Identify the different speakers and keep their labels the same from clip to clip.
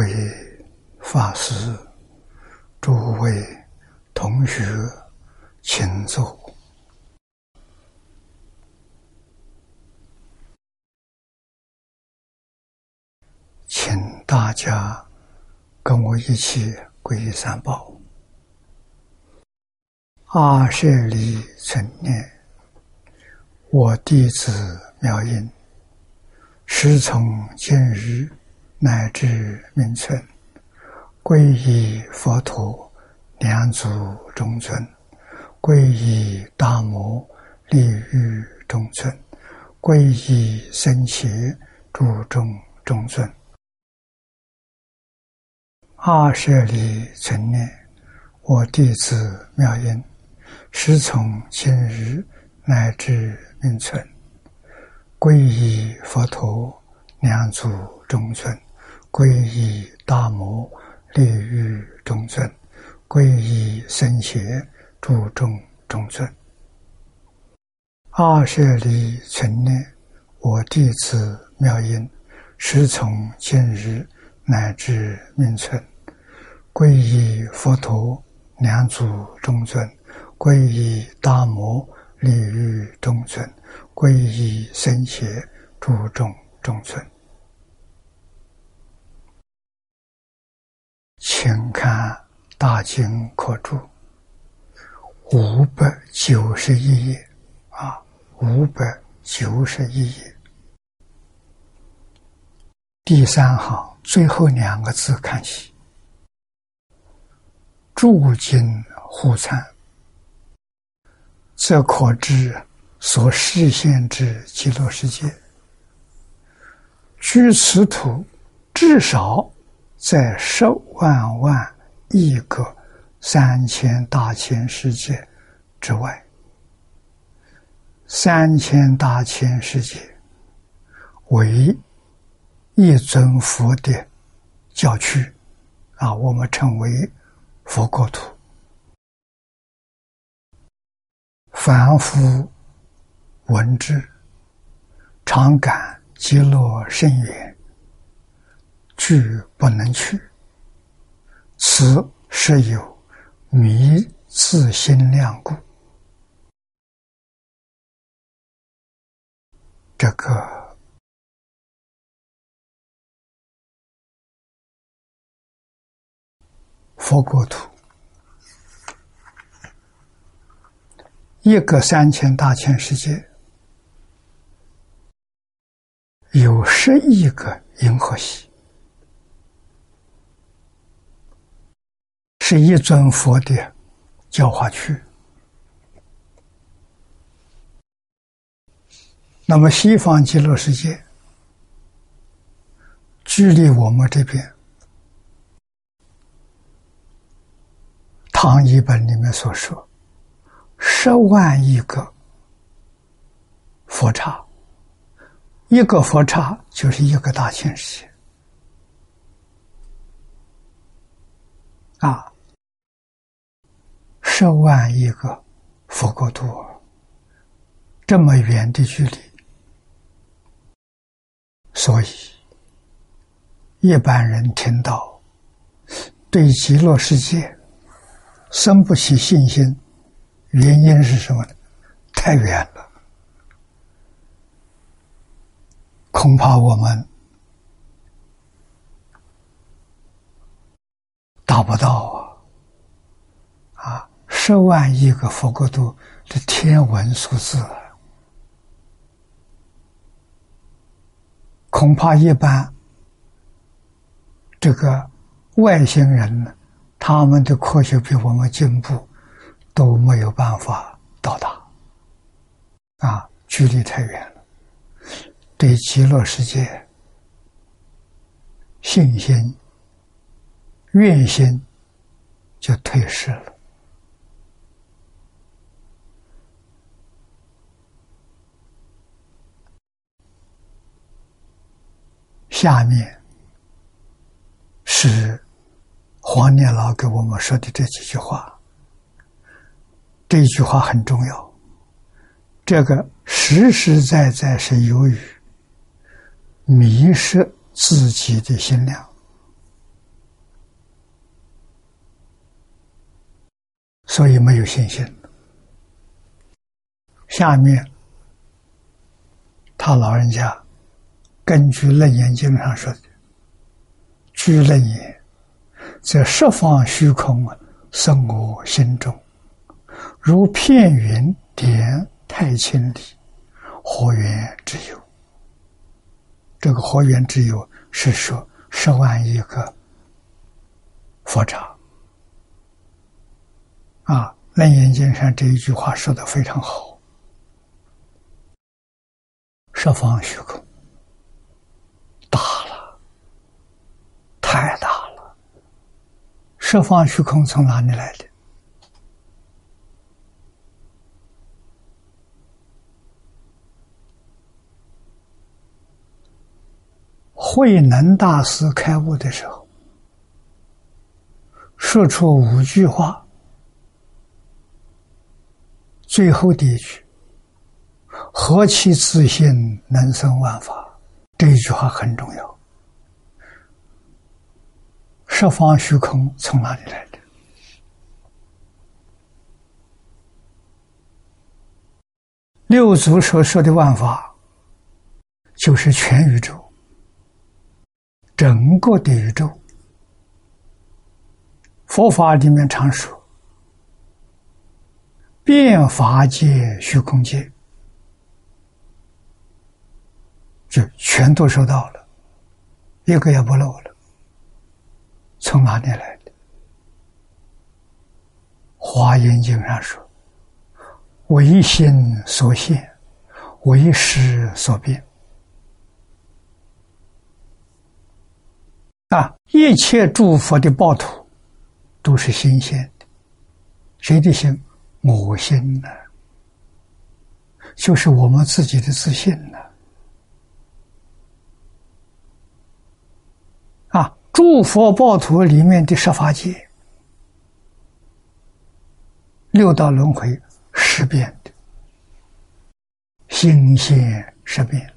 Speaker 1: 诸位法师、诸位同学，请坐，请大家跟我一起皈依三宝。阿舍利存念，我弟子妙音，师从今日。乃至名存，皈依佛陀，两祖中尊；皈依大摩，利欲中尊；皈依僧伽，诸众中尊。二舍利存念，我弟子妙音，师从今日乃至名存，皈依佛陀，两祖中尊。皈依大摩利欲中尊，皈依僧伽注重中尊。二舍利存念，我弟子妙音，师从今日乃至命存，皈依佛陀两祖中尊，皈依大摩利欲中尊，皈依僧伽注重中尊。请看《大经课注》五百九十一页，啊，五百九十一页，第三行最后两个字看起，诸经互参，则可知所示现之极乐世界，居此土至少。在十万万亿个三千大千世界之外，三千大千世界为一尊佛的教区啊，我们称为佛国土。凡夫闻之，常感极乐深远。去不能去，此是有迷自心量故。这个佛国土，一个三千大千世界，有十亿个银河系。是一尊佛的教化区。那么西方极乐世界，距离我们这边，唐译本里面所说，十万亿个佛刹，一个佛刹就是一个大千世界啊。十万亿个佛国土，这么远的距离，所以一般人听到对极乐世界生不起信心，原因是什么呢？太远了，恐怕我们达不到啊。十万亿个佛国土的天文数字，恐怕一般这个外星人，他们的科学比我们进步，都没有办法到达。啊，距离太远了，对极乐世界信心、愿心就退失了。下面是黄念老给我们说的这几句话。这句话很重要，这个实实在在是由于迷失自己的心量。所以没有信心。下面。他老人家。根据《楞严经》上说的：“居楞严，则十方虚空生我心中，如片云点太清里，何缘之有。”这个何缘之有是说十万亿个佛刹啊，《楞严经》上这一句话说的非常好。十方虚空大了，太大了。十方虚空从哪里来的？慧能大师开悟的时候，说出五句话，最后的一句。何其自信，能生万法。这一句话很重要。十方虚空从哪里来的？六祖所说的万法，就是全宇宙，整个的宇宙。佛法里面常说，变法界、虚空界。就全都收到了，一个也不漏了。从哪里来的？《华严经》上说：“唯心所现，唯识所变。”啊，一切诸佛的报土都是新鲜的。谁的心？我心呢？就是我们自己的自信呢。诸佛报土里面的十法界，六道轮回十变的，心现十变，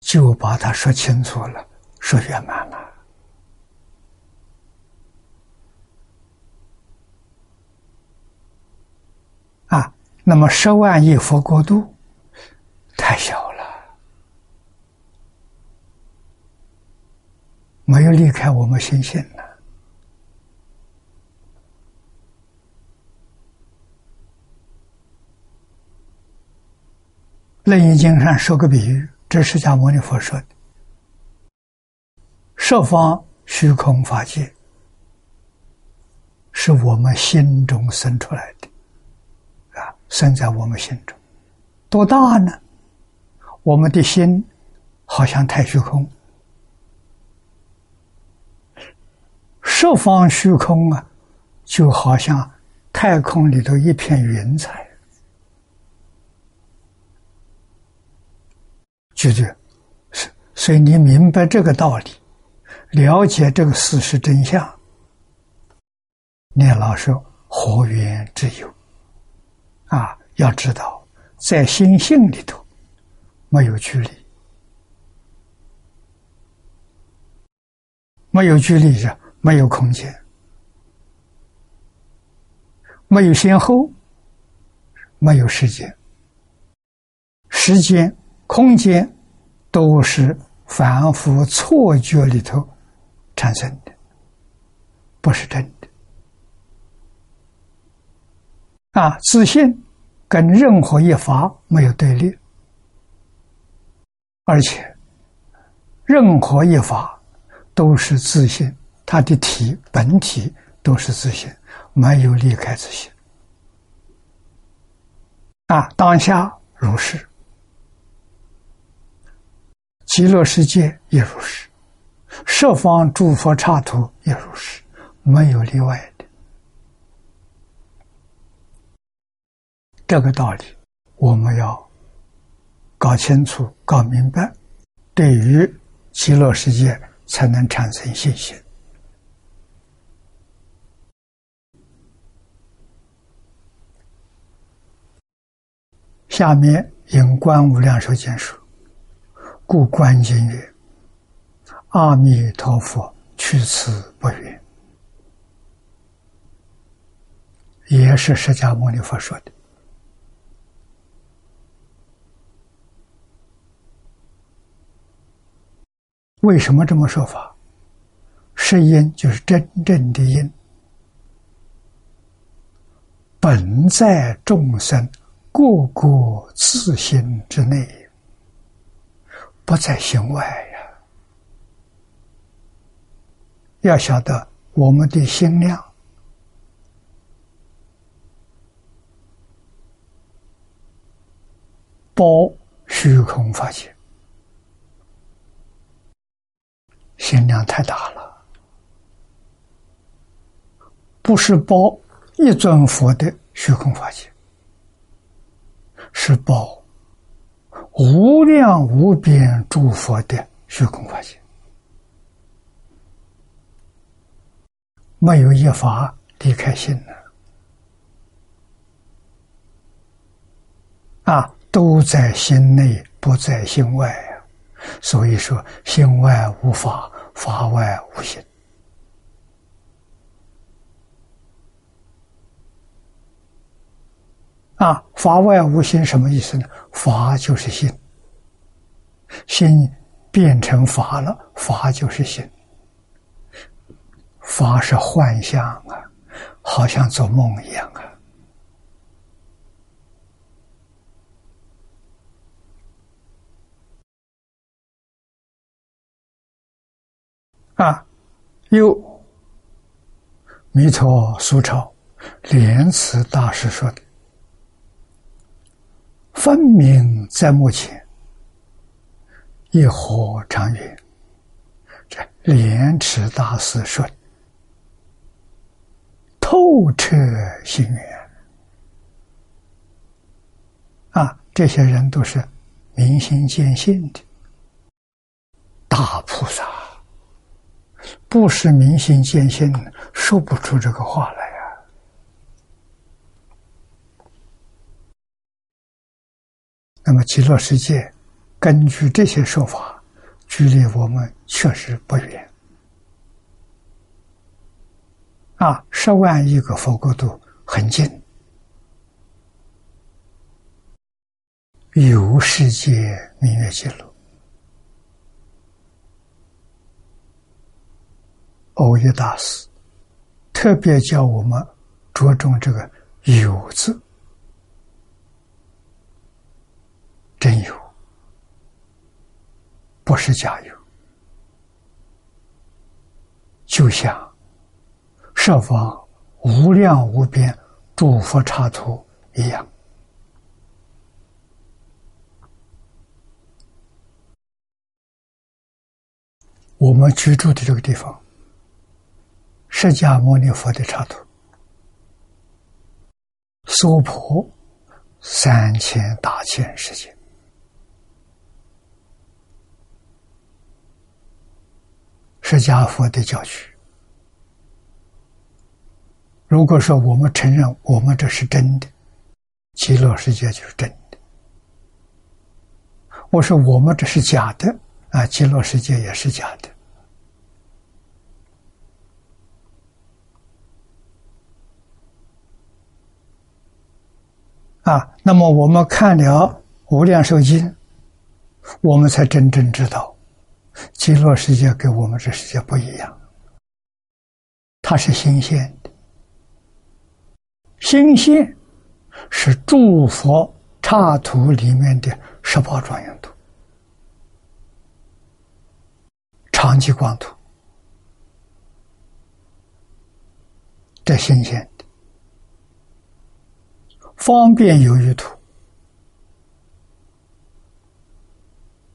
Speaker 1: 就把它说清楚了，说圆满了。啊，那么十万亿佛国度太小。没有离开我们心性呢。楞严经上说个比喻，这是释迦牟尼佛说的：十方虚空法界是我们心中生出来的，啊，生在我们心中，多大呢？我们的心好像太虚空。十方虚空啊，就好像太空里头一片云彩，就，是所以你明白这个道理，了解这个事实真相，念老说何缘之有啊，要知道在心性里头没有距离，没有距离着。没有空间，没有先后，没有时间，时间、空间都是反复错觉里头产生的，不是真的。啊，自信跟任何一法没有对立，而且任何一法都是自信。它的体本体都是自信，没有离开自信。啊，当下如是，极乐世界也如是，十方诸佛刹土也如是，没有例外的。这个道理我们要搞清楚、搞明白，对于极乐世界才能产生信心。下面引观无量寿经说：“故观经曰：‘阿弥陀佛，去此不远。’也是释迦牟尼佛说的。为什么这么说法？是因就是真正的因，本在众生个个自心之内，不在心外呀。要晓得我们的心量，包虚空法界，心量太大了。不是包一尊佛的虚空法界，是报无量无边诸佛的虚空法界，没有一法离开心的，啊，都在心内，不在心外所以说，心外无法，法外无心。啊，法外无心什么意思呢？法就是心，心变成法了，法就是心。法是幻象啊，好像做梦一样啊。啊，有弥陀苏超莲池大师说的。分明在目前，一何长远？这莲池大师说：“透彻心源啊！这些人都是明心见性的大菩萨，不是明心见性，说不出这个话来。”那么极乐世界，根据这些说法，距离我们确实不远。啊，十万亿个佛国度很近，有世界明月记录。欧耶大师特别叫我们着重这个“有”字。真有，不是假有，就像设方无量无边诸佛刹土一样。我们居住的这个地方，释迦牟尼佛的刹土，娑婆三千大千世界。释迦佛的教区。如果说我们承认我们这是真的，极乐世界就是真的；我说我们这是假的，啊，极乐世界也是假的。啊，那么我们看了《无量寿经》，我们才真正知道。极乐世界跟我们这世界不一样，它是新鲜。的。新鲜是诸佛刹土里面的十八庄严土、长期光土，这新鲜的；方便有余土、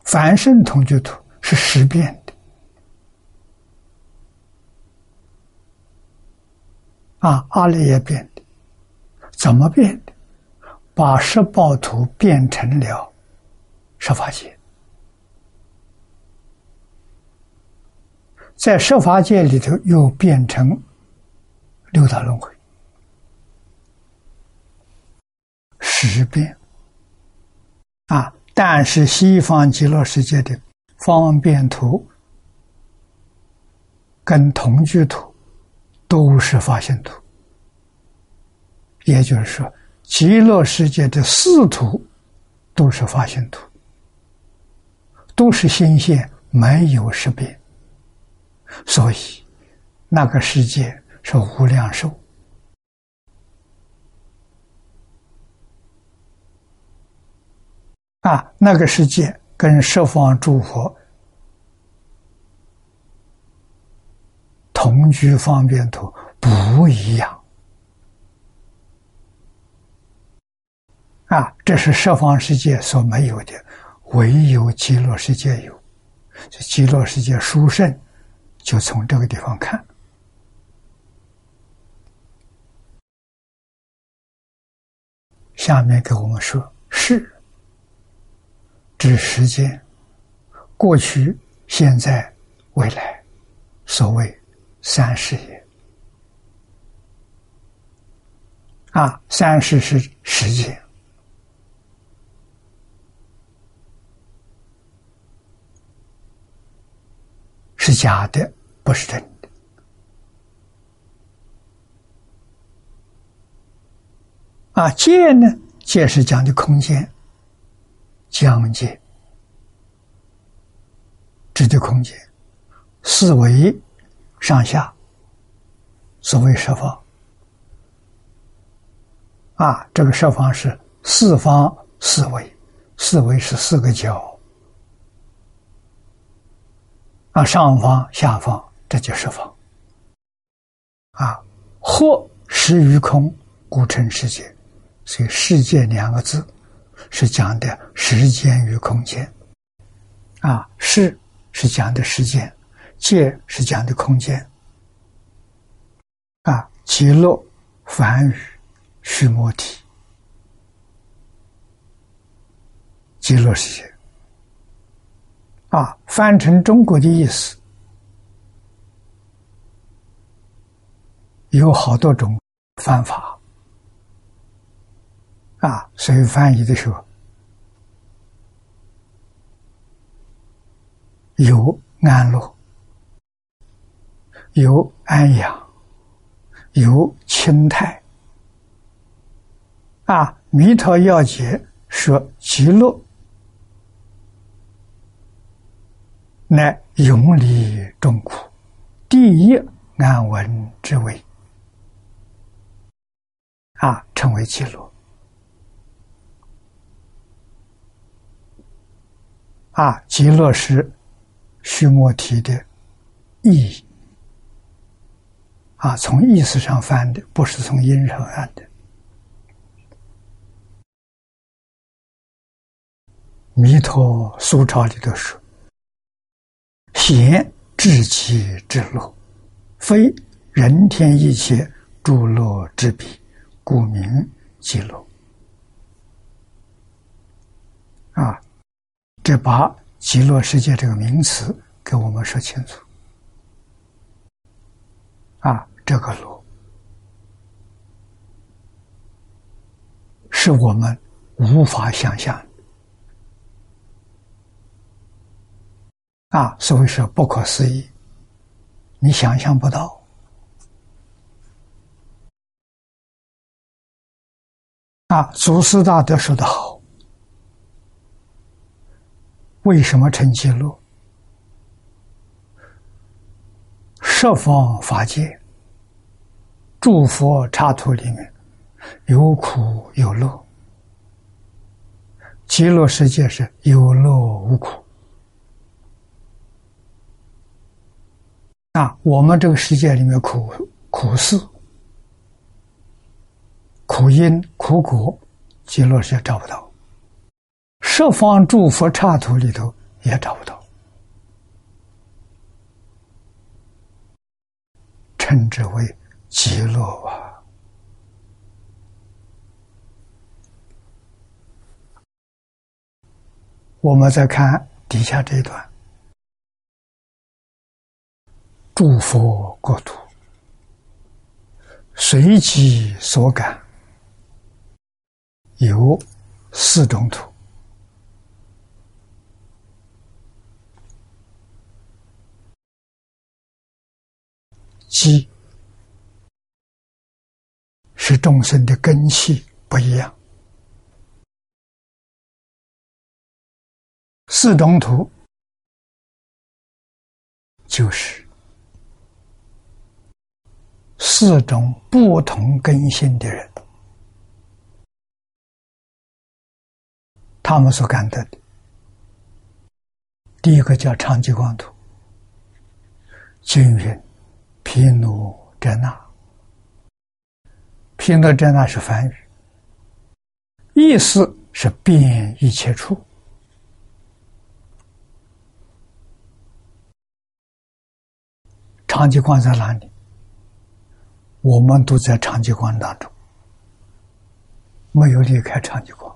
Speaker 1: 凡圣同居土。是实变的啊！阿赖耶变的，怎么变的？把十报图变成了十法界，在十法界里头又变成六道轮回，十变啊！但是西方极乐世界的。方便图跟同居图都是发现图。也就是说，极乐世界的四土都是发心图，都是心现，没有识别，所以那个世界是无量寿。啊，那个世界跟十方诸佛同居方便土不一样。啊，这是十方世界所没有的，唯有极乐世界有。极乐世界殊胜，就从这个地方看。下面给我们说，指时间，过去、现在、未来，所谓三世也。啊，三世是时间。是假的，不是真的。啊，界呢？界是讲的空间，疆界，指的空间，四维上下，所谓十方。啊，这个十方是四方四维，四维是四个角。啊，上方、下方，这就是方。啊，或实于空，故称世界。所以“世界”两个字是讲的时间与空间。啊，世是讲的时间，界是讲的空间。啊，极乐梵语须摩提，极乐世界。啊，翻成中国的意思有好多种翻法啊，所以翻译的时候有安乐，有安养，有清泰。啊，《弥陀要解》说极乐。乃永离众苦，第一安稳之位，啊，称为极乐。啊，极乐是须摩提的意义，啊，从意思上翻的，不是从音上翻的。弥陀苏钞里头说。贤至极之乐，非人天一切诸乐之比，故名极乐。啊，这把极乐世界这个名词给我们说清楚。啊，这个乐是我们无法想象。啊，所谓是不可思议，你想象不到。啊，祖师大德说的好，为什么成记录？十方法界，诸佛刹土里面有苦有乐，极乐世界是有乐无苦。啊，我们这个世界里面苦苦事、苦因、苦果，极乐世界找不到；十方诸佛刹土里头也找不到，称之为极乐啊。我们再看底下这一段。诸佛国土，随机所感，有四种土：机是众生的根器不一样。四种土就是四种不同根性的人，他们所感得的。第一个叫长吉光土，均匀毗卢遮那。毗卢遮那是梵语，意思是遍一切处。长吉光在哪里？我们都在长吉光当中，没有离开长吉光。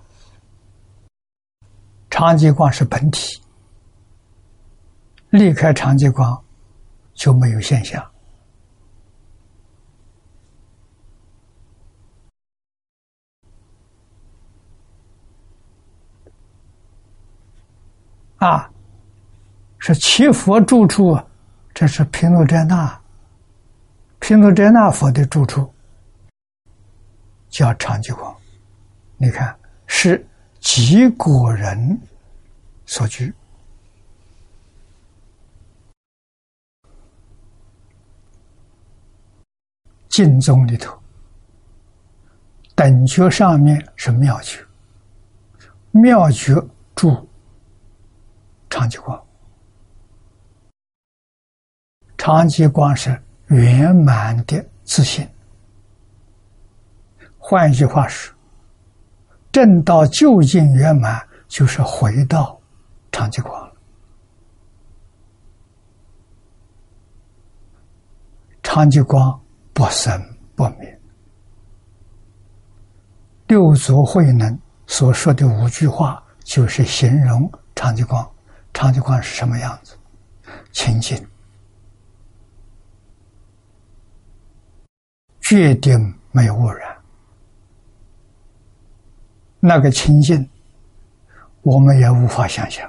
Speaker 1: 长吉光是本体，离开长吉光就没有现象。啊，是七佛住处。这是毗卢遮那，毗卢遮那佛的住处叫长吉光。你看，是几国人所居。净宗里头，等觉上面是妙觉，妙觉住长吉光。长吉光是圆满的自信。换一句话说，正道究竟圆满，就是回到长吉光了。长吉光不生不灭。六祖慧能所说的五句话，就是形容长吉光。长吉光是什么样子？清净。决定没有污染，那个清净，我们也无法想象。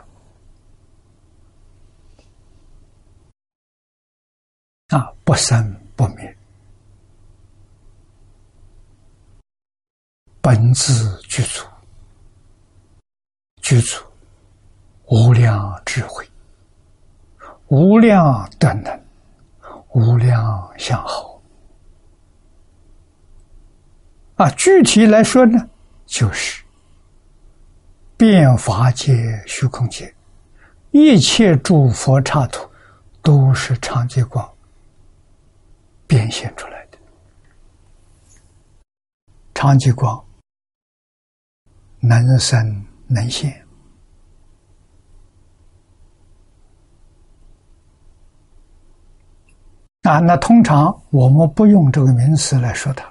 Speaker 1: 啊，不生不灭，本自具足，具足无量智慧，无量德能，无量相好。啊，具体来说呢，就是变法界、虚空界，一切诸佛刹土，都是长吉光变现出来的。长吉光能生能现啊，那通常我们不用这个名词来说它。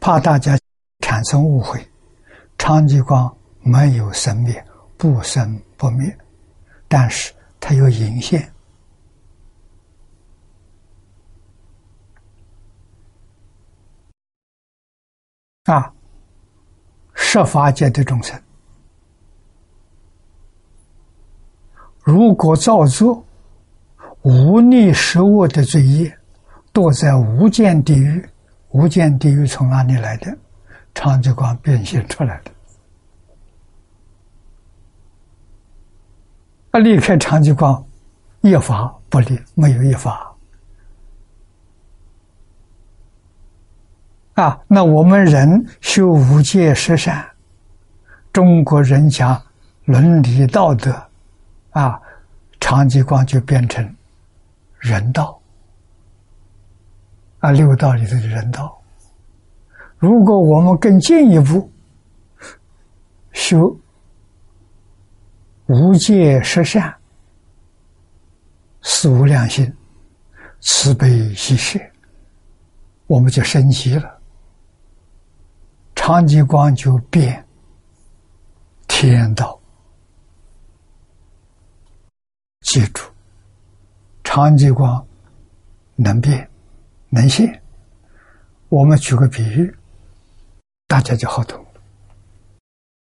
Speaker 1: 怕大家产生误会，长吉光没有生灭，不生不灭，但是它有隐现啊，设法界的众生，如果造作无逆食物的罪业，堕在无间地狱。无间地狱从哪里来的？长吉光变现出来的。啊，离开长吉光，一法不离，没有一法。啊，那我们人修五戒十善，中国人讲伦理道德，啊，长吉光就变成人道。啊，六道里头的人道。如果我们更进一步修无界十善、四无量心、慈悲喜舍，我们就升级了。长吉光就变天道。记住，长激光能变。能现，我们举个比喻，大家就好懂。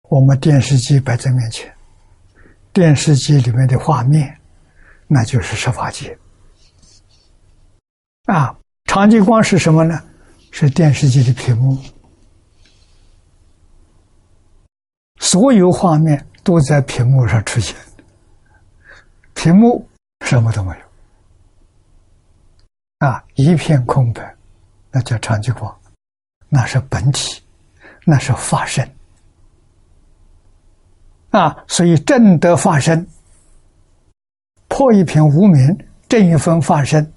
Speaker 1: 我们电视机摆在面前，电视机里面的画面，那就是十法界。啊，长激光是什么呢？是电视机的屏幕，所有画面都在屏幕上出现，屏幕什么都没有，啊，一片空白，那叫长激光，那是本体，那是法身，啊，所以正得法身，破一片无名，正一分法身，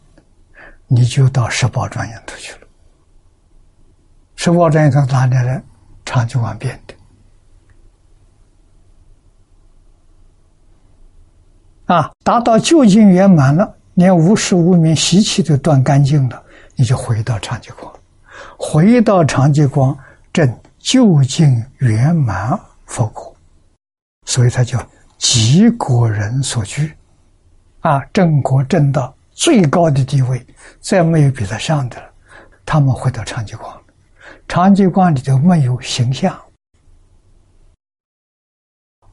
Speaker 1: 你就到十宝庄严土去了。十宝庄严土哪里来？长久光变的啊！达到究竟圆满了，连无始无明习气都断干净了，你就回到长寂光，回到长寂光正究竟圆满佛果，所以它叫极果人所居啊！正果正道最高的地位，再没有比得上的了。他们回到长寂光。长寂光里头没有形象，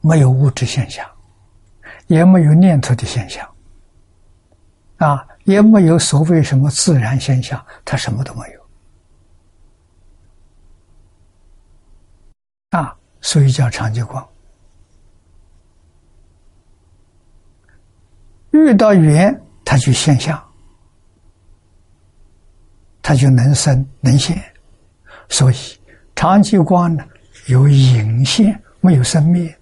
Speaker 1: 没有物质现象，也没有念头的现象，啊，也没有所谓什么自然现象，它什么都没有，啊，所以叫长寂光。遇到缘，它就现象，它就能生能现。所以，长寂光呢有隐现，没有生灭。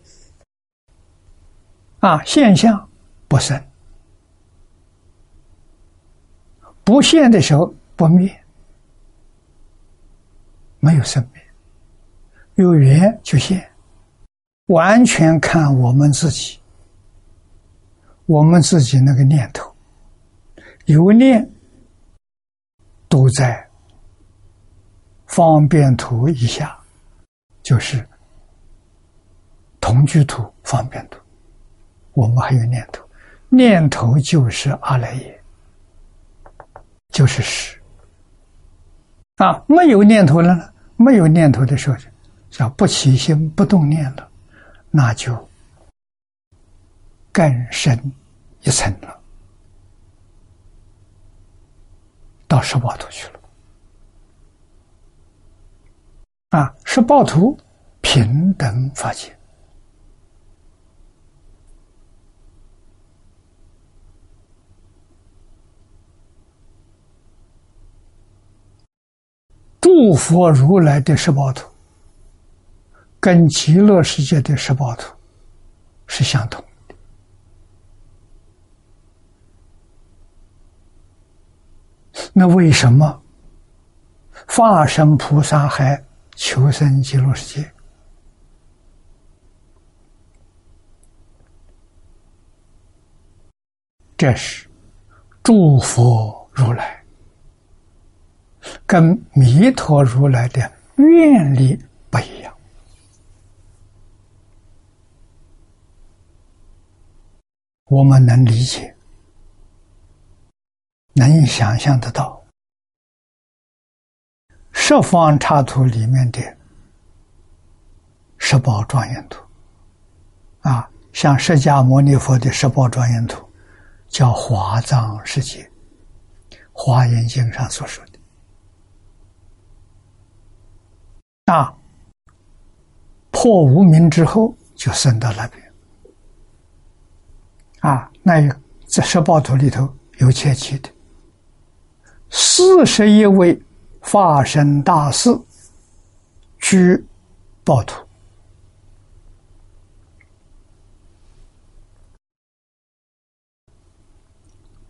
Speaker 1: 啊，现象不生，不现的时候不灭，没有生灭，有缘就现，完全看我们自己，我们自己那个念头，有念都在。方便图以下，就是同居图、方便图。我们还有念头，念头就是阿赖耶，就是实。啊，没有念头了呢？没有念头的时候，叫不起心不动念了，那就更深一层了，到十八图去了。啊，是暴徒平等法界，诸佛如来的十八图，跟极乐世界的十八图是相同的。那为什么化身菩萨还？求生极乐世界，这是诸佛如来跟弥陀如来的愿力不一样。我们能理解，能想象得到。十方插图里面的十宝庄严图，啊，像释迦牟尼佛的十宝庄严图，叫华藏世界，《华严经》上所说的，啊，破无明之后就升到那边，啊，那在十宝图里头有切记的，四十一位。化身大士居暴徒，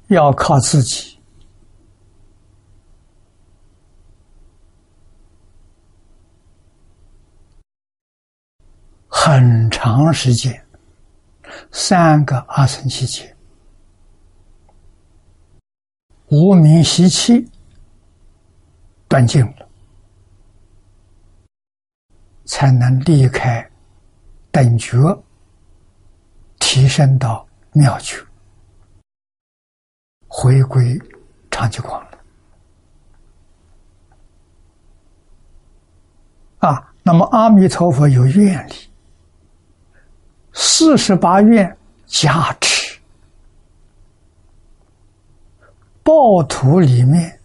Speaker 1: 要靠自己很长时间，三个阿僧期间，无名习气。断尽了，才能离开等觉，提升到妙觉，回归长寂光了。啊，那么阿弥陀佛有愿力，四十八愿加持，暴徒里面。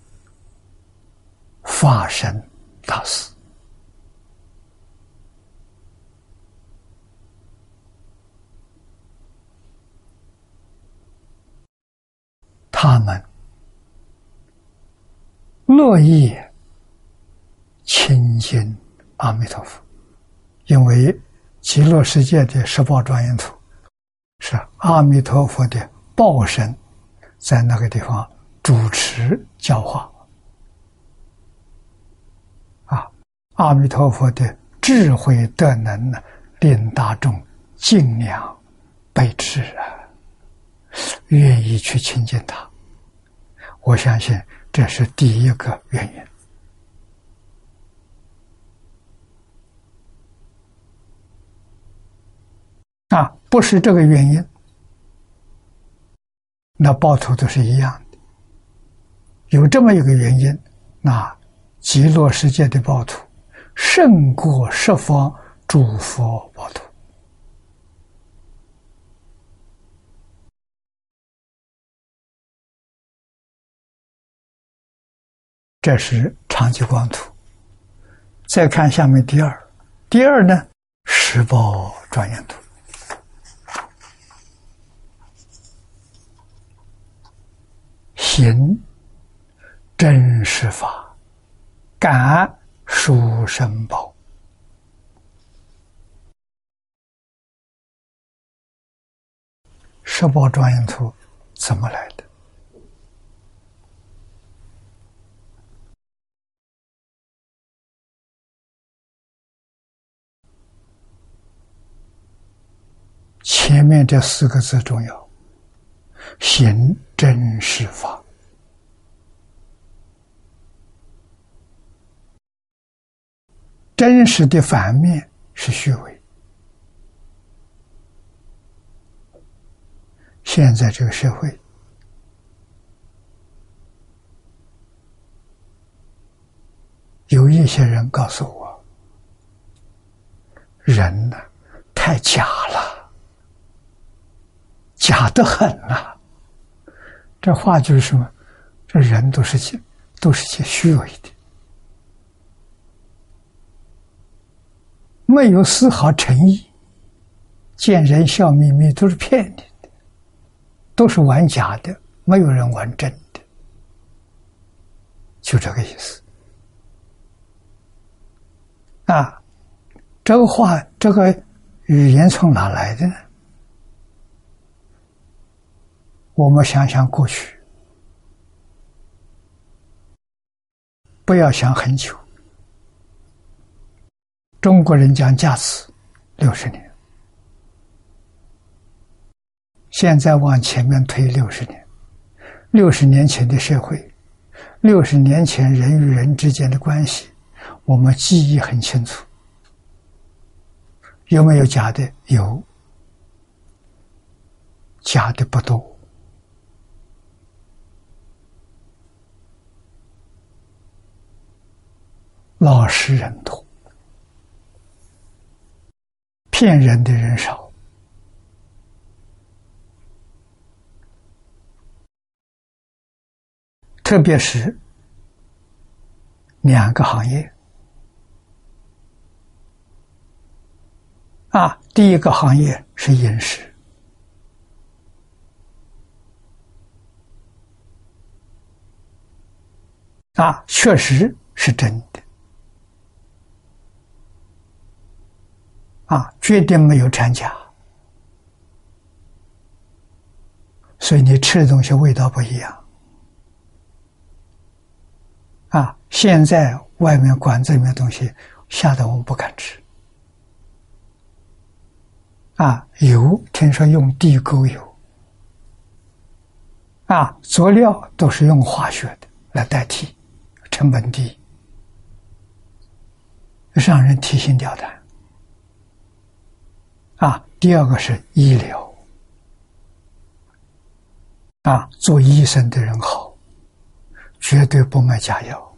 Speaker 1: 法身大事，他们乐意亲近阿弥陀佛，因为极乐世界的十宝庄严土是阿弥陀佛的报身，在那个地方主持教化。啊阿弥陀佛的智慧德能呢，令大众敬仰备至啊，愿意去亲近他。我相信这是第一个原因啊，不是这个原因，那报酬都是一样的。有这么一个原因，那极乐世界的报酬。胜过十方诸佛宝土，这是长期光图。再看下面第二，第二呢，十宝庄严图，行真实法，感。书生宝，十宝庄严图怎么来的？前面这四个字重要，行真实法。真实的反面是虚伪。现在这个社会，有一些人告诉我，人呢太假了，假的很呐。这话就是什么？这人都是些都是些虚伪的。没有丝毫诚意，见人笑眯眯，都是骗你的，都是玩假的，没有人玩真的，就这个意思。啊，这个话，这个语言从哪来的呢？我们想想过去，不要想很久。中国人讲价值六十年，现在往前面推六十年，六十年前的社会，六十年前人与人之间的关系，我们记忆很清楚。有没有假的？有，假的不多，老实人多。骗人的人少，特别是两个行业。啊，第一个行业是饮食。啊，确实是真的。啊，绝对没有掺假，所以你吃的东西味道不一样。啊，现在外面馆子里面东西，吓得我们不敢吃。啊，油听说用地沟油，啊，佐料都是用化学的来代替，成本低，让人提心吊胆。啊，第二个是医疗，啊，做医生的人好，绝对不卖假药，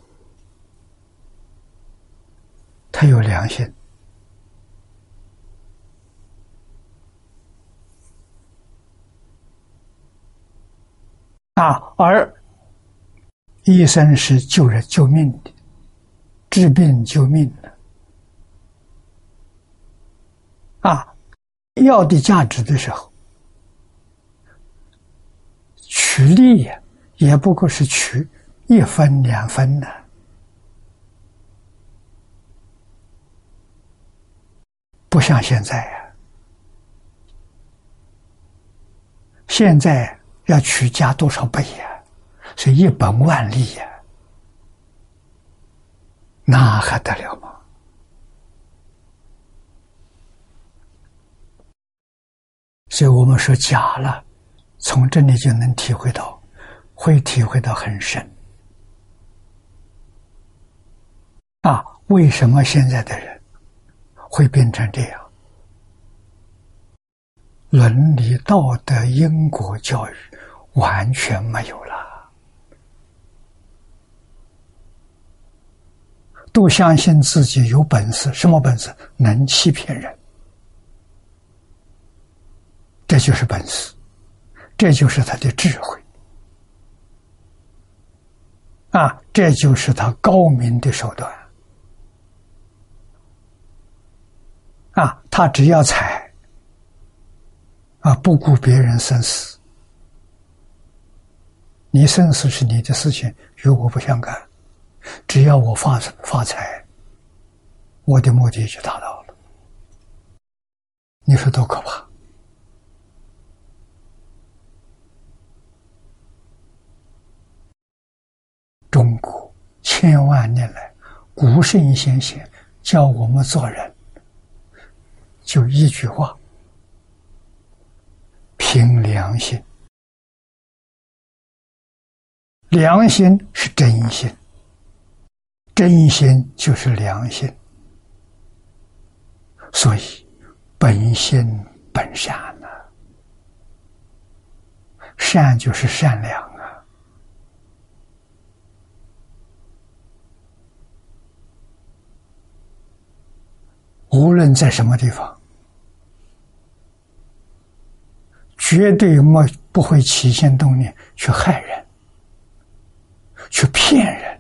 Speaker 1: 他有良心，啊，而医生是救人救命的，治病救命的。啊！药的价值的时候，取利呀，也不过是取一分两分的，不像现在呀，现在要取加多少倍呀？是一本万利呀！那还得了吗？所以我们说假了，从这里就能体会到，会体会到很深。啊，为什么现在的人会变成这样？伦理道德、因果教育完全没有了。都相信自己有本事，什么本事？能欺骗人，这就是本事，这就是他的智慧，啊，这就是他高明的手段，啊，他只要财，啊，不顾别人生死，你生死是你的事情，与我不相干。只要我发发财，我的目的就达到了。你说多可怕！中国千万年来，古圣先贤教我们做人，就一句话：凭良心。良心是真心。真心就是良心，所以本心本善呐，善就是善良啊。无论在什么地方，绝对没不会起心动念去害人，去骗人。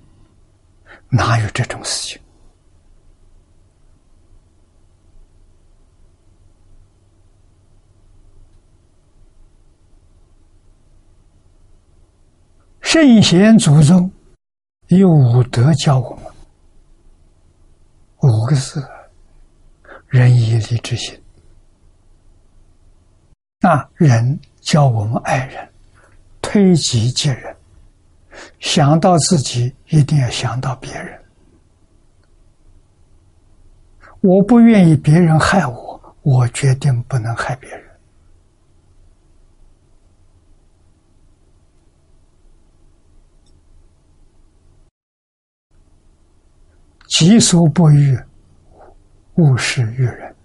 Speaker 1: 哪有这种事情？圣贤祖宗以五德教我们五个字：仁义礼智信。那人教我们爱人，推己及人。想到自己，一定要想到别人。我不愿意别人害我，我决定不能害别人。己所不欲，勿施于人。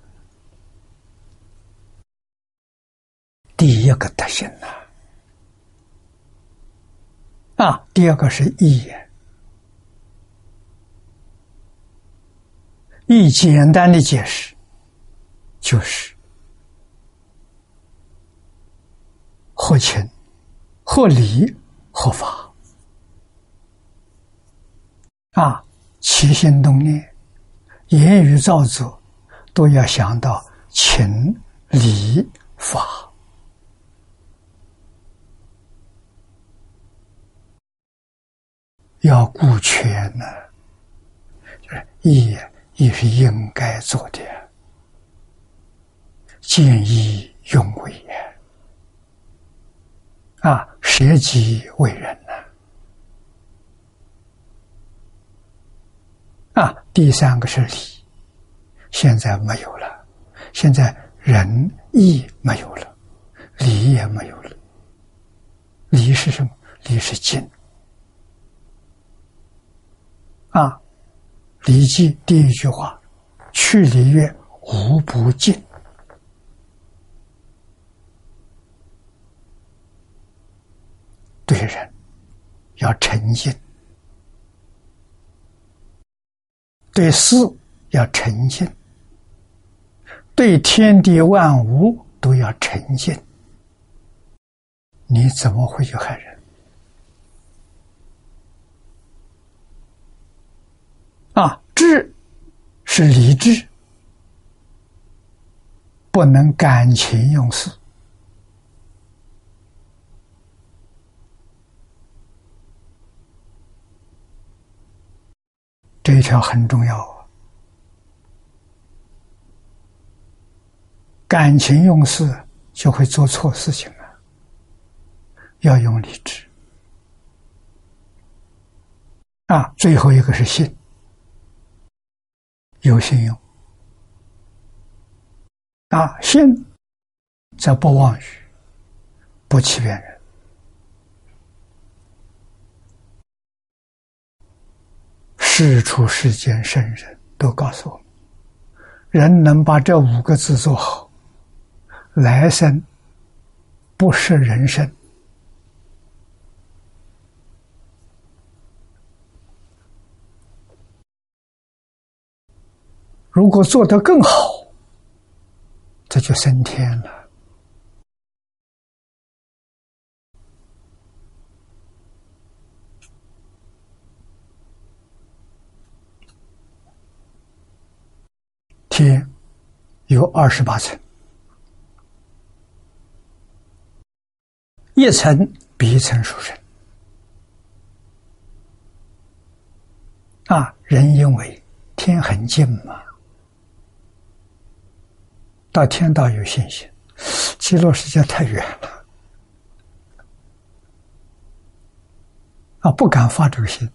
Speaker 1: 第一个德行呐。啊，第二个是义，义简单的解释就是合情、合理、合法。啊，起心动念、言语造作，都要想到情、理、法。要顾全呢，就是义也是应该做的，见义勇为呀，啊，舍己为人呢，啊第三个是礼，现在没有了，现在仁义没有了，礼也没有了，礼是什么？礼是敬。啊，《礼记》第一句话：“去礼乐，无不敬。”对人要诚信，对事要诚信，对天地万物都要诚信。你怎么会去害人？啊，智是理智，不能感情用事。这一条很重要啊！感情用事就会做错事情啊，要用理智啊。最后一个是信，有信用啊，信则不妄语，不欺骗人。世出世间圣人都告诉我们：人能把这五个字做好，来生不是人生。如果做得更好，这就升天了。天有二十八层，一层比一层殊胜。啊，人因为天很近嘛，到天道有信心，极乐世界太远了，啊，不敢发这个心，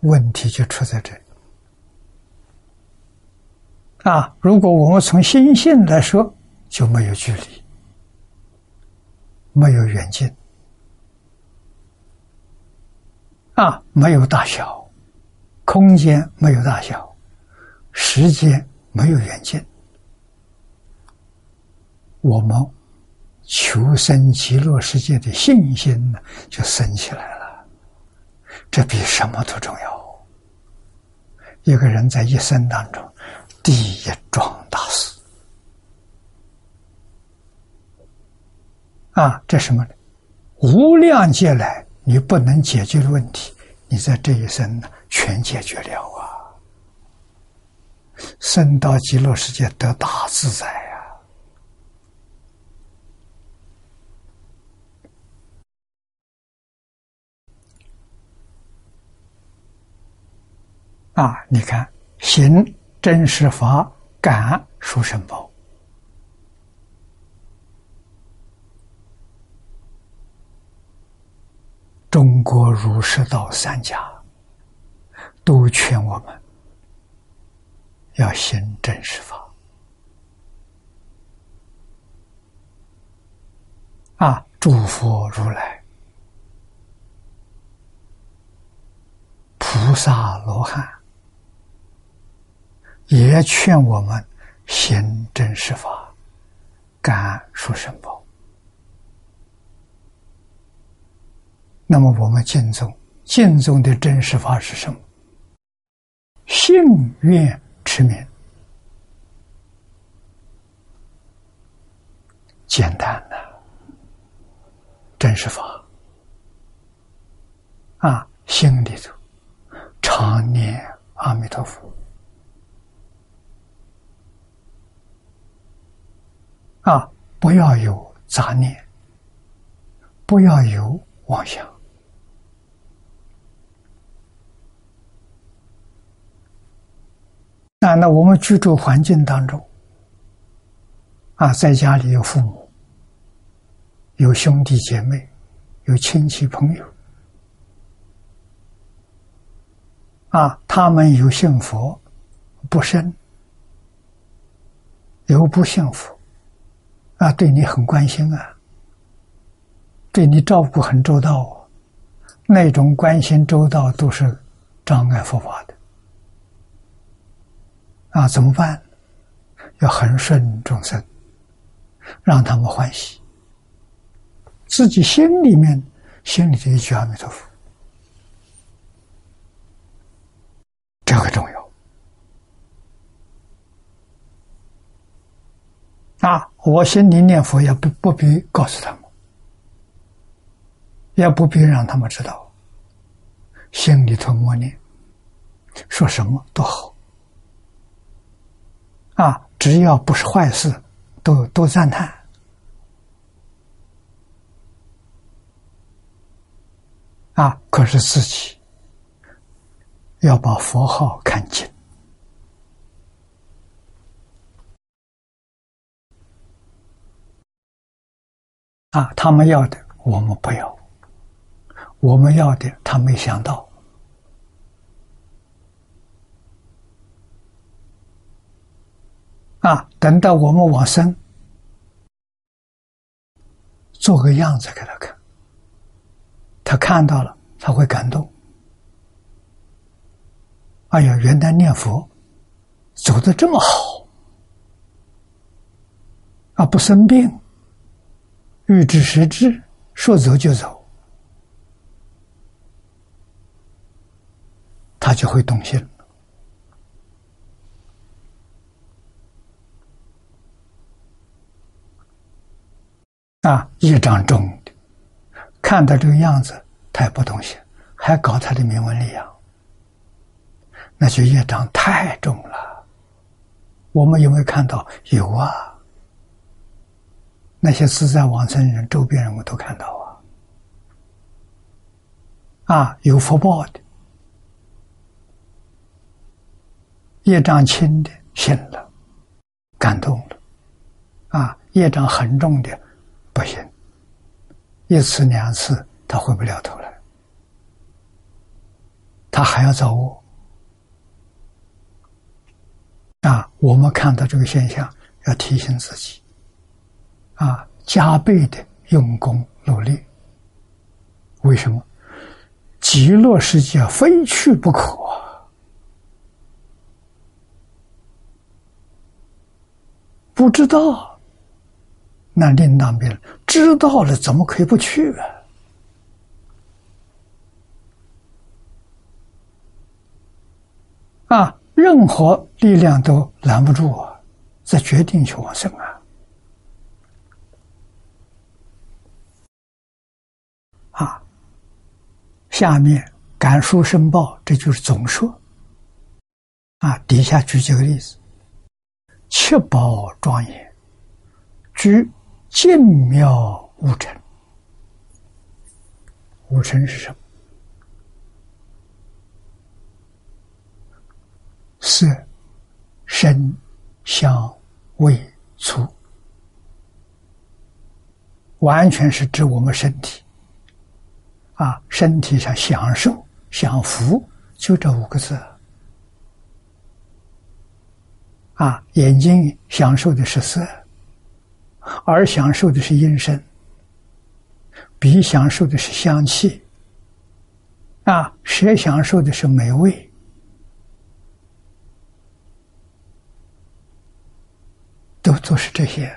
Speaker 1: 问题就出在这。啊，如果我们从心性来说，就没有距离，没有远近，啊，没有大小，空间没有大小，时间没有远近，我们求生极乐世界的信心呢，就升起来了。这比什么都重要。一个人在一生当中。第一桩大事啊，这什么呢？无量劫来你不能解决的问题，你在这一生呢全解决了啊！升到极乐世界得大自在呀！啊，你看行。真实法感殊胜宝，中国儒释道三家都劝我们要行真实法啊！诸佛如来、菩萨罗汉。也劝我们行真实法，感殊胜报。那么我们敬宗，敬宗的真实法是什么？信愿持名，简单的真实法啊，心里头常念阿弥陀佛。啊！不要有杂念，不要有妄想。那，那我们居住环境当中，啊，在家里有父母，有兄弟姐妹，有亲戚朋友，啊，他们有幸福不生，有不幸福。啊，对你很关心啊，对你照顾很周到，啊，那种关心周到都是障碍佛法的。啊，怎么办？要恒顺众生，让他们欢喜，自己心里面心里的一句阿弥陀佛，这个重要。啊，我心里念佛也不不必告诉他们，也不必让他们知道，心里头默念，说什么都好，啊，只要不是坏事，都都赞叹。啊，可是自己要把佛号看清。啊，他们要的我们不要，我们要的他没想到。啊，等到我们往生，做个样子给他看，他看到了，他会感动。哎呀，元旦念佛走的这么好，啊，不生病。欲知时至，说走就走，他就会动心啊，业障重的，看到这个样子，他也不动心，还搞他的名闻利养，那就业障太重了。我们有没有看到？有啊。那些自在往生人，周边人我都看到啊，啊，有福报的，业障轻的信了，感动了，啊，业障很重的不行，一次两次他回不了头来，他还要找我，啊，我们看到这个现象，要提醒自己。啊，加倍的用功努力。为什么？极乐世界非去不可。不知道，那另当别论；知道了，怎么可以不去啊？啊，任何力量都拦不住啊！这决定去往生！啊，下面感书申报，这就是总说。啊，底下举几个例子：七宝庄严，居静妙无尘。无尘是什么？色、声、香、味、触，完全是指我们身体。啊，身体上享受、享福，就这五个字。啊，眼睛享受的是色，耳享受的是音声，鼻享受的是香气，啊，舌享受的是美味，都都是这些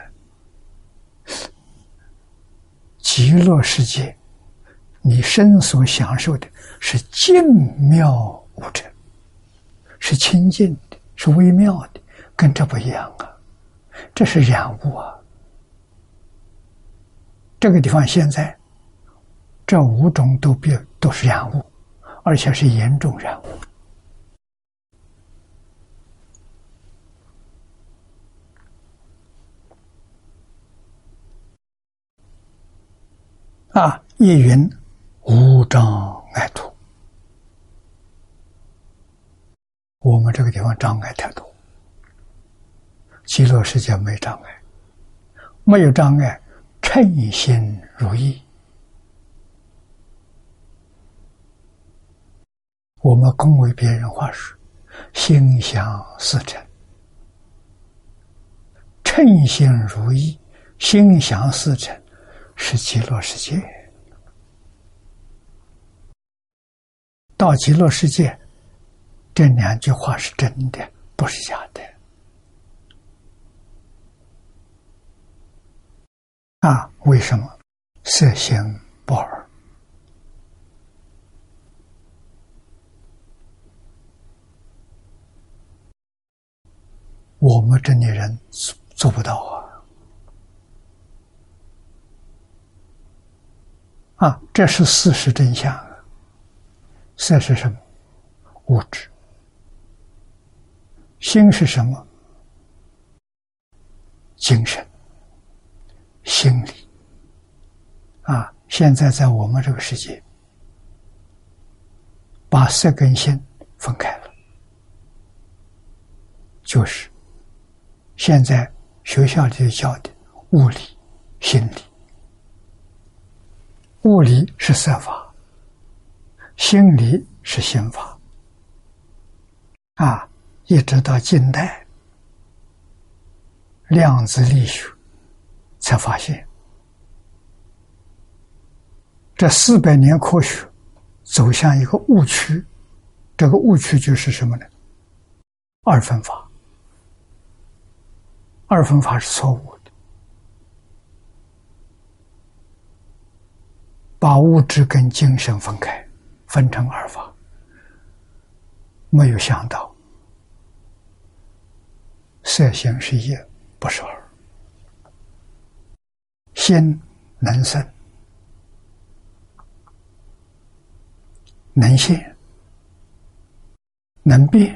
Speaker 1: 极乐世界。你身所享受的是静妙无尘，是清净的，是微妙的，跟这不一样啊！这是染物啊！这个地方现在这五种都变都是染物，而且是严重染物啊！叶云。无障碍土，我们这个地方障碍太多。极乐世界没障碍，没有障碍，称心如意。我们恭维别人话说，心想事成，称心如意，心想事成，是极乐世界。到极乐世界，这两句话是真的，不是假的。啊，为什么？色心不二，我们这里人做做不到啊！啊，这是事实真相。色是什么？物质。心是什么？精神、心理。啊，现在在我们这个世界，把色跟心分开了，就是现在学校里教的物理、心理。物理是色法，心理是心法。啊，一直到近代，量子力学才发现，这四百年科学走向一个误区。这个误区就是什么呢？二分法。二分法是错误的。把物质跟精神分开，分成二法，没有想到色心是一，不是二。心能生，能现，能变；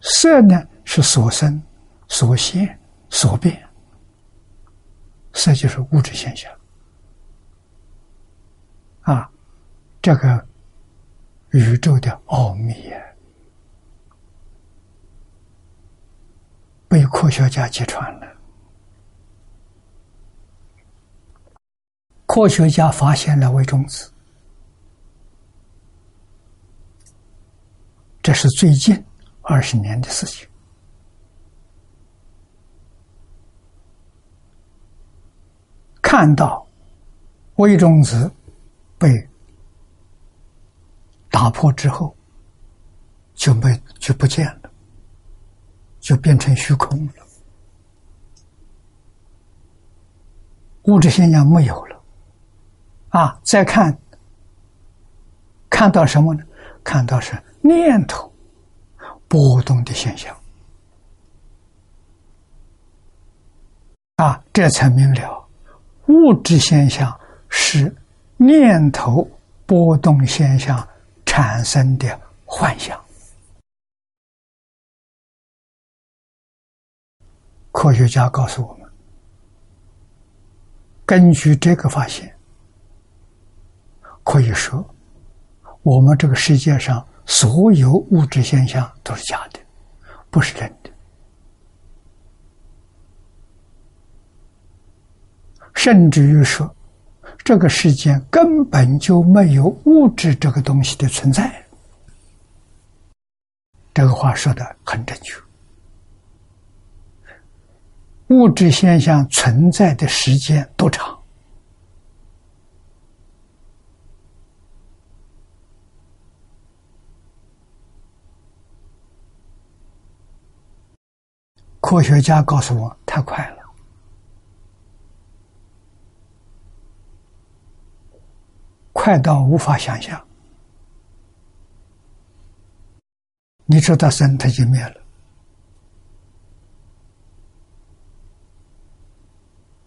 Speaker 1: 色呢是所生、所现、所变，色就是物质现象。啊，这个宇宙的奥秘呀，被科学家揭穿了。科学家发现了微中子，这是最近二十年的事情。看到微中子。被打破之后，就没就不见了，就变成虚空了，物质现象没有了。啊，再看，看到什么呢？看到是念头波动的现象。啊，这才明了，物质现象是。念头波动现象产生的幻想，科学家告诉我们，根据这个发现，可以说，我们这个世界上所有物质现象都是假的，不是真的，甚至于说。这个世界根本就没有物质这个东西的存在，这个话说的很正确。物质现象存在的时间多长？科学家告诉我，太快了。快到无法想象，你知道生它就灭了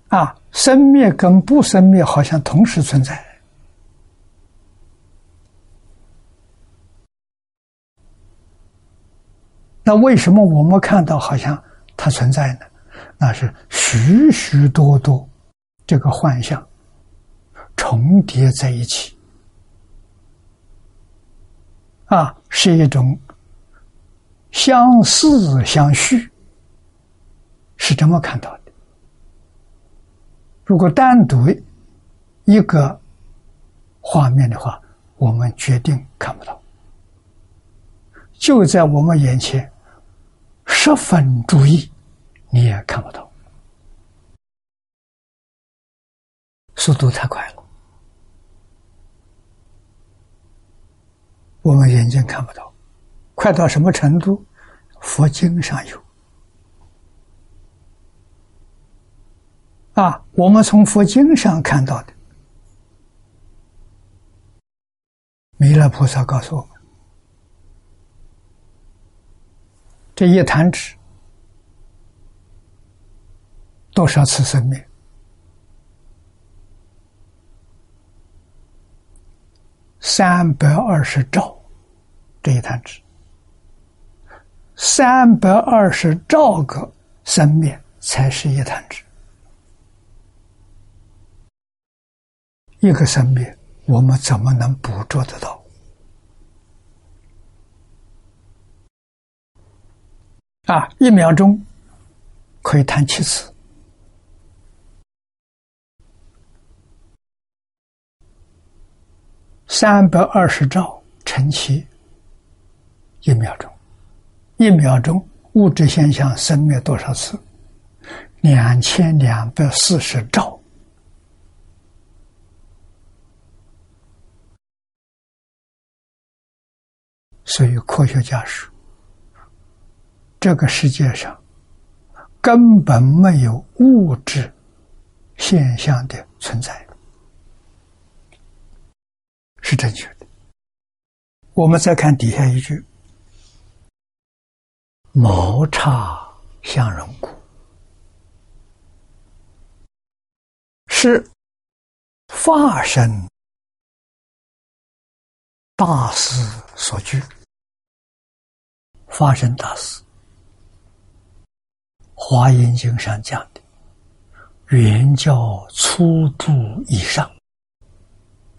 Speaker 1: 啊！生灭跟不生灭好像同时存在。那为什么我们看到好像它存在呢？那是许许多多这个幻象。重叠在一起，啊，是一种相似相续，是这么看到的。如果单独一个画面的话，我们决定看不到。就在我们眼前，十分注意，你也看不到，速度太快了。我们眼睛看不到，快到什么程度？佛经上有啊，我们从佛经上看到的。弥勒菩萨告诉我们：这一弹指多少次生命？三百二十兆这一弹指，三百二十兆个生灭才是一弹指。一个生灭，我们怎么能捕捉得到？啊，一秒钟可以弹七次。三百二十兆乘七，一秒钟，一秒钟物质现象生灭多少次？两千两百四十兆。所以科学家说，这个世界上根本没有物质现象的存在。是正确的。我们再看底下一句：“毛叉相容故，是化身大师所具。化身大师，《华严经》上讲的，原教初住以上，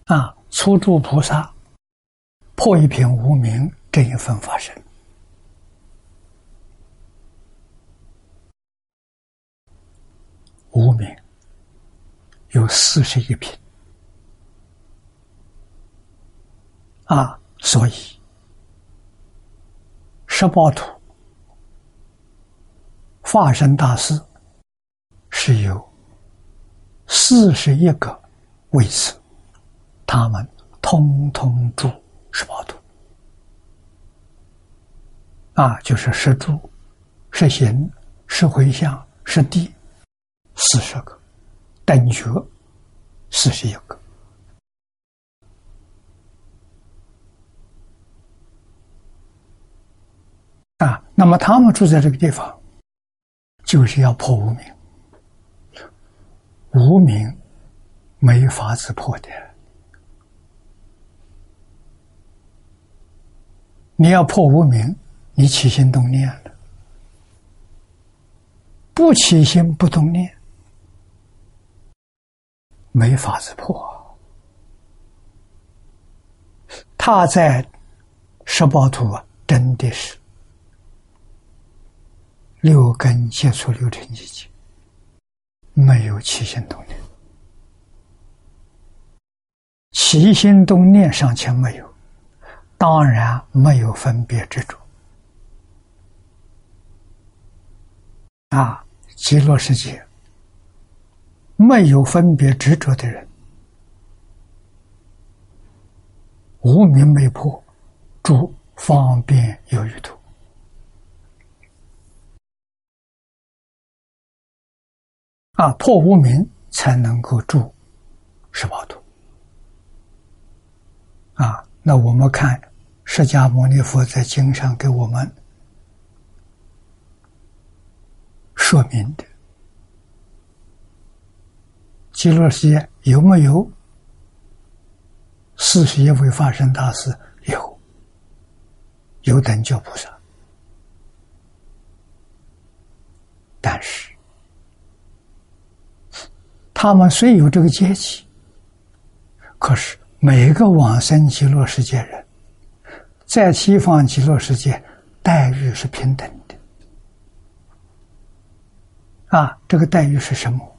Speaker 1: 啊。”初住菩萨破一品无名这一份法身，无名有四十一品啊，所以十八图化身大师是有四十一个位次。他们通通住十八度，啊，就是十住、十行、十回向、十地，四十个等觉，四十一个。啊，那么他们住在这个地方，就是要破无名，无名没法子破的。你要破无明，你起心动念了；不起心不动念，没法子破。他在十八图啊，真的是六根接触六尘一境，没有起心动念，起心动念尚且没有。当然没有分别执着啊！极乐世界没有分别执着的人，无名没破，住方便有余土啊！破无名才能够住十八土啊！那我们看。释迦牟尼佛在经上给我们说明的，极乐世界有没有四十一位法身大师？有，有等觉菩萨，但是他们虽有这个阶级，可是每个往生极乐世界人。在西方极乐世界，待遇是平等的。啊，这个待遇是什么？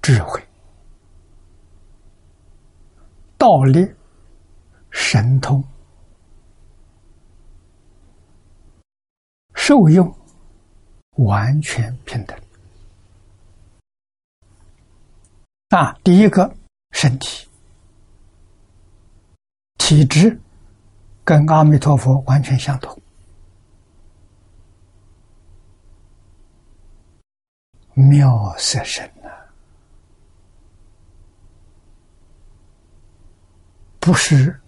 Speaker 1: 智慧、道力、神通、受用，完全平等。啊，第一个身体。体质跟阿弥陀佛完全相同，妙色身呐，不是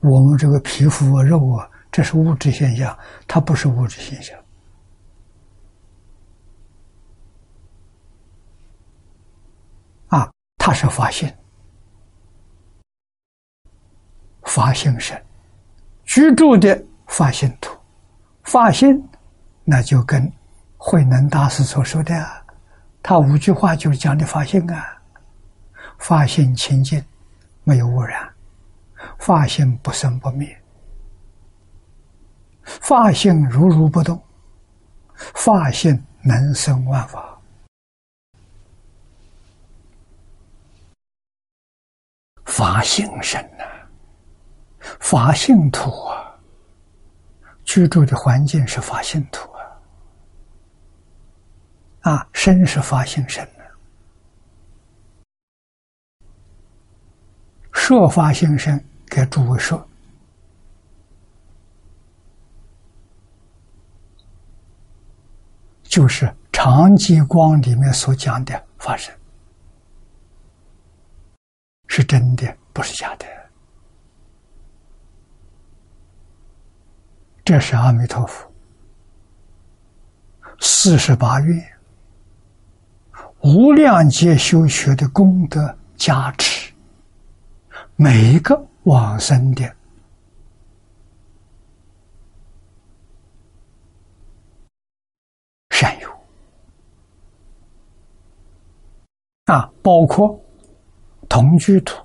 Speaker 1: 我们这个皮肤啊、肉啊，这是物质现象，它不是物质现象啊，它他是发心，发心身，居住的发心土，发心，那就跟慧能大师所说的，他五句话就是讲的发心啊，发心清净，没有污染，发心不生不灭，发心如如不动，发心能生万法。法性身呐，法性土啊，居住的环境是法性土啊，啊，身是法性身呢，设法性身给诸位说，就是长吉光里面所讲的法身。是真的，不是假的。这是阿弥陀佛四十八愿无量劫修学的功德加持，每一个往生的善友啊，包括。同居土、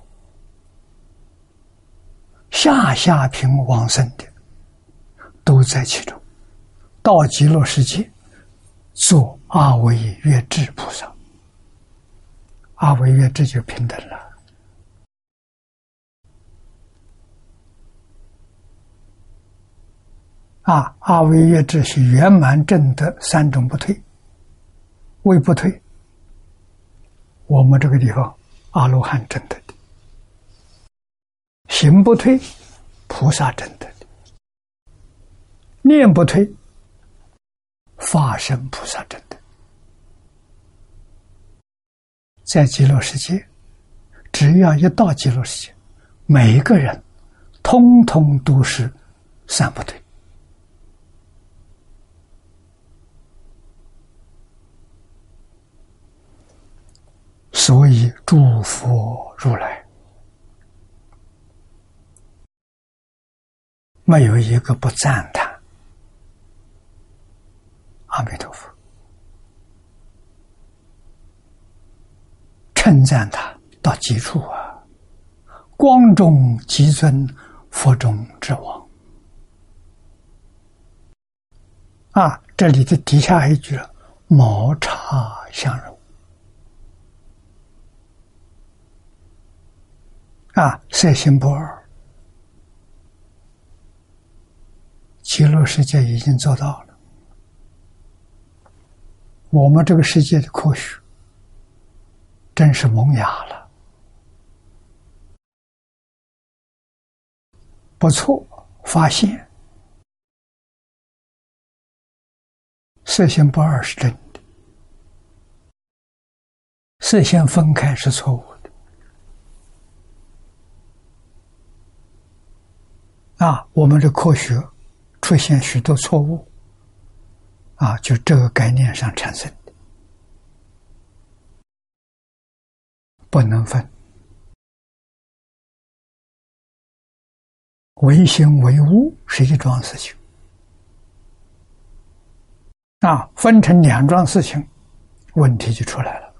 Speaker 1: 下下品往生的，都在其中。到极乐世界，做阿维月智菩萨。阿维月智就平等了。啊，阿维月智是圆满正德三种不退，为不退，我们这个地方。阿罗汉真的。的，行不退，菩萨真的。的，念不退，法身菩萨真的，在极乐世界，只要一到极乐世界，每一个人，通通都是三不退。所以，诸佛如来没有一个不赞叹阿弥陀佛，称赞他到极处啊！光中极尊，佛中之王啊！这里的底下一句“毛茶相融”。啊，色心不二，极乐世界已经做到了。我们这个世界的科学真是萌芽了，不错，发现色心不二是真的，色心分开是错误。啊，我们的科学出现许多错误，啊，就这个概念上产生的，不能分，唯心唯物是一桩事情，啊，分成两桩事情，问题就出来了。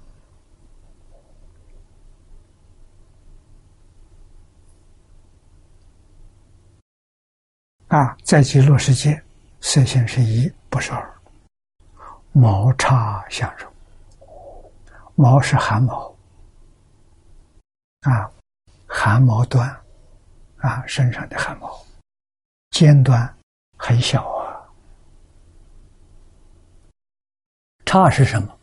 Speaker 1: 啊，在极乐世界，色性是一，不是二。毛叉相融，毛是汗毛，啊，汗毛端，啊，身上的汗毛，尖端很小啊。叉是什么？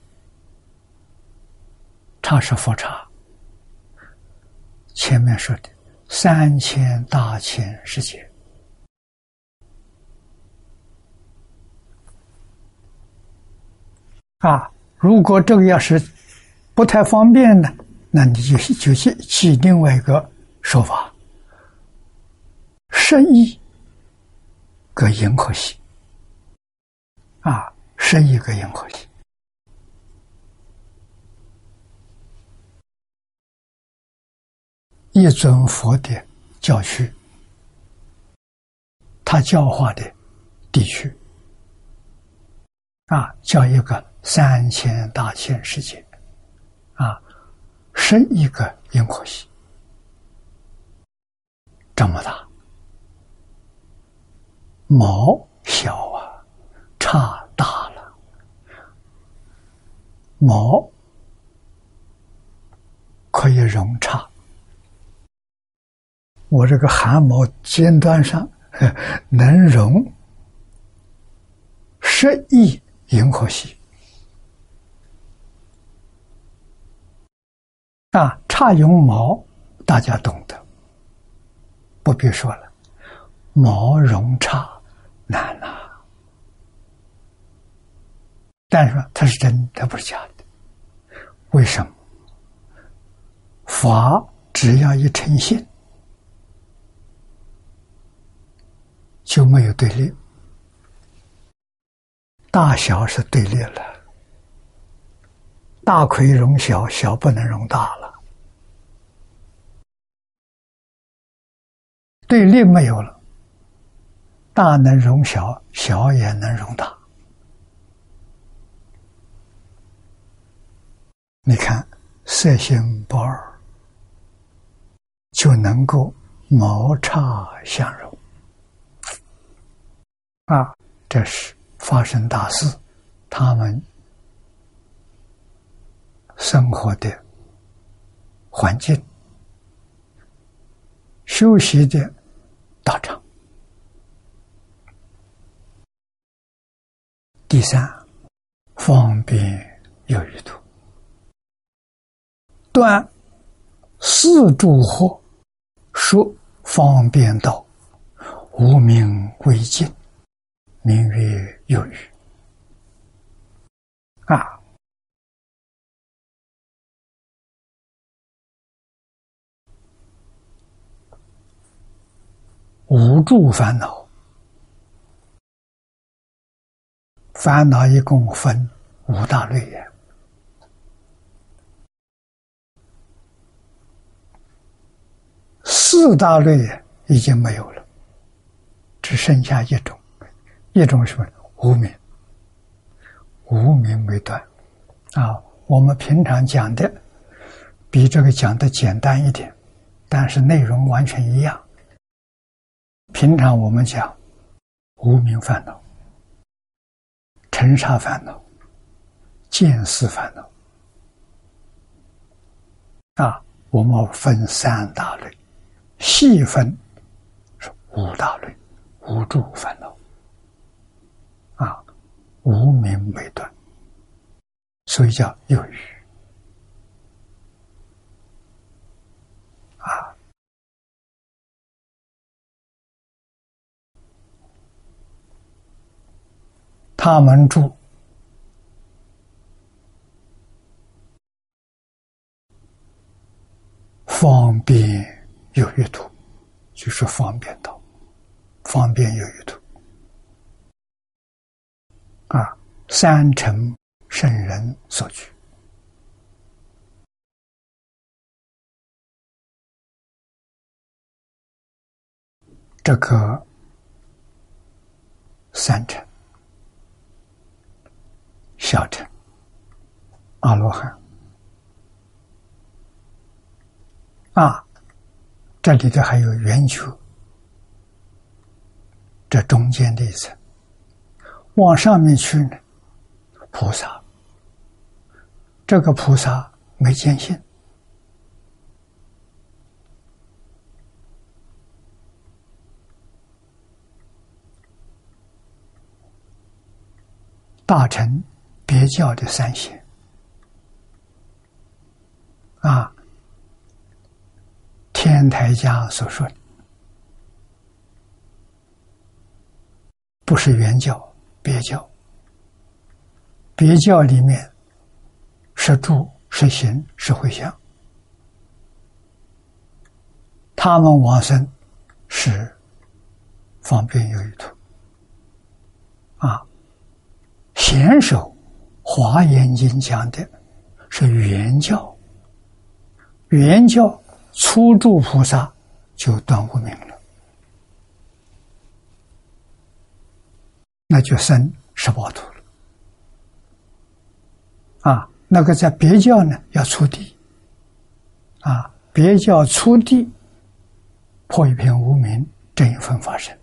Speaker 1: 叉是佛叉。前面说的三千大千世界。啊，如果这个要是不太方便呢，那你就就去起另外一个说法，十亿个银河系，啊，十亿个银河系，一尊佛的教区，他教化的地区，啊，叫一个三千大千世界，啊，十一个银河系，这么大，毛小啊，差大了，毛可以容差。我这个汗毛尖端上 能容十亿银河系。啊！差绒毛，大家懂得，不必说了。毛绒差难了，但是它是真的，它不是假的。为什么？法只要一呈现。就没有对立，大小是对立了，大可以容小，小不能容大了，对立没有了，大能容小，小也能容大。你看色心不二，就能够毛差相融。啊，这是发生大事，他们生活的环境、休息的道场。第三，方便有余土，断四诸惑，说方便道，无名归尽。名曰有余啊，无助烦恼，烦恼一共分五大类，四大类已经没有了，只剩下一种。一种什么无名，无名为断啊！我们平常讲的比这个讲的简单一点，但是内容完全一样。平常我们讲无名烦恼、尘沙烦恼、见思烦恼啊，我们分三大类，细分是五大类，无助烦恼。啊，无名未断，所以叫有余。啊，他们住。方便有余土，就是方便道，方便有余土。啊，三成圣人所居，这个三成小乘阿罗汉。啊，这里头还有圆球，这中间的一层。往上面去呢，菩萨，这个菩萨没见性，大乘别教的三贤啊，天台家所说的，不是原教。别教，别教里面是住是行是回向，他们往生是方便有余土啊。贤手华严经讲的是原教，原教初住菩萨就断无明了，那就生十八土了。啊，那个在别教呢，要出地。啊，别教出地，破一片无名，这一分法身，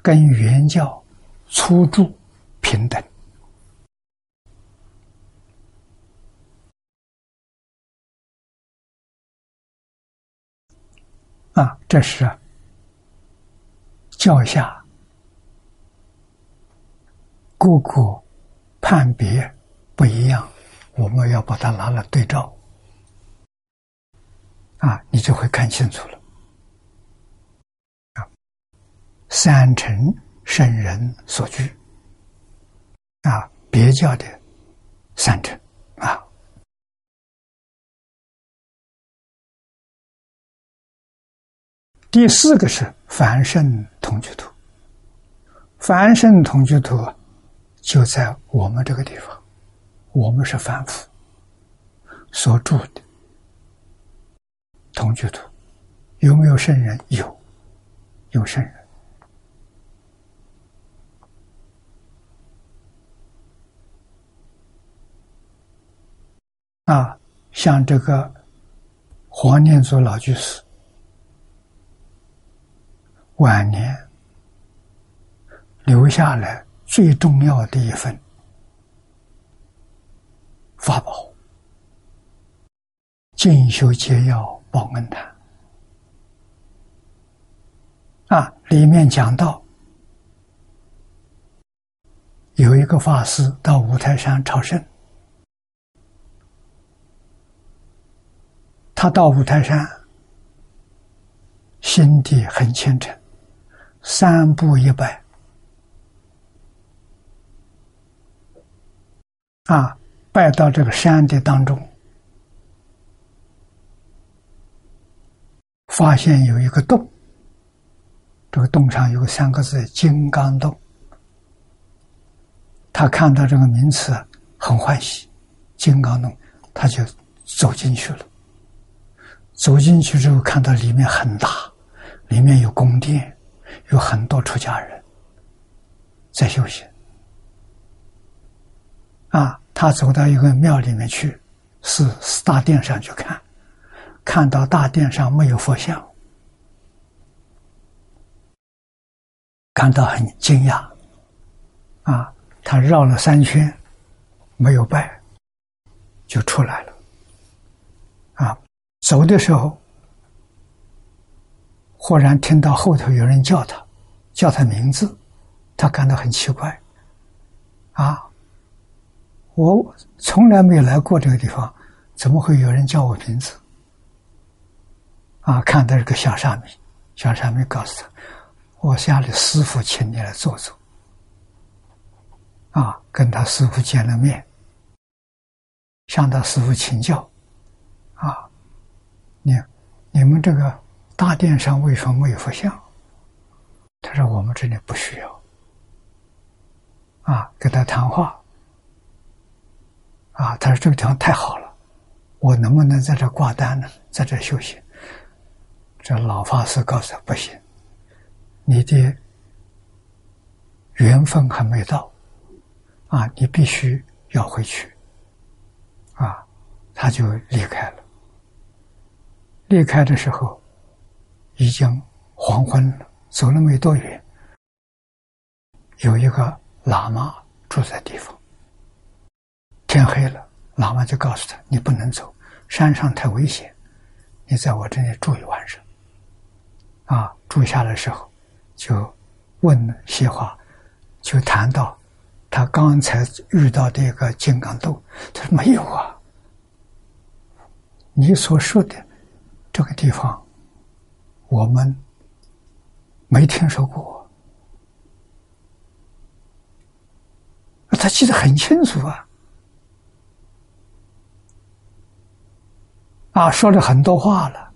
Speaker 1: 跟原教初住平等。啊，这是教下各个判别不一样，我们要把它拿来对照，啊，你就会看清楚了。啊，三乘圣人所居，啊，别教的三乘，啊。第四个是凡圣同居土，凡圣同居土就在我们这个地方，我们是凡夫所住的同居土，有没有圣人？有，有圣人啊，像这个黄念祖老居士。晚年留下来最重要的一份法宝《进修解要报恩谈》啊，里面讲到有一个法师到五台山朝圣，他到五台山，心地很虔诚。三步一拜，啊，拜到这个山的当中，发现有一个洞，这个洞上有三个字“金刚洞”。他看到这个名词很欢喜，“金刚洞”，他就走进去了。走进去之后，看到里面很大，里面有宫殿。有很多出家人在修行啊，他走到一个庙里面去，是大殿上去看，看到大殿上没有佛像，感到很惊讶啊。他绕了三圈，没有拜，就出来了啊。走的时候。忽然听到后头有人叫他，叫他名字，他感到很奇怪，啊，我从来没有来过这个地方，怎么会有人叫我名字？啊，看到这个小沙弥，小沙弥告诉他：“我家里师傅请你来坐坐。”啊，跟他师傅见了面，向他师傅请教：“啊，你你们这个。”大殿上为什么没有佛像？他说：“我们这里不需要。”啊，跟他谈话。啊，他说：“这个地方太好了，我能不能在这挂单呢？在这休息？”这老法师告诉他：“不行，你的缘分还没到，啊，你必须要回去。”啊，他就离开了。离开的时候。已经黄昏了，走了没多远，有一个喇嘛住在地方。天黑了，喇嘛就告诉他：“你不能走，山上太危险，你在我这里住一晚上。”啊，住下的时候，就问些话，就谈到他刚才遇到的一个金刚豆，他说：“没有啊，你所说的这个地方。”我们没听说过，他记得很清楚啊，啊，说了很多话了。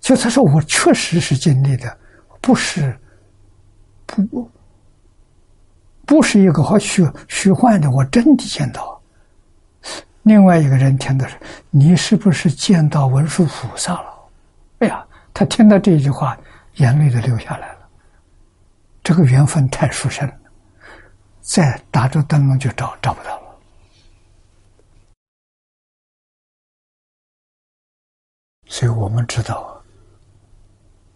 Speaker 1: 就他说我确实是经历的，不是不不是一个好虚虚幻的，我真的见到。另外一个人听的是：“你是不是见到文殊菩萨了？”哎呀，他听到这句话，眼泪都流下来了。这个缘分太殊胜了，再打着灯笼就找找不到了。所以我们知道，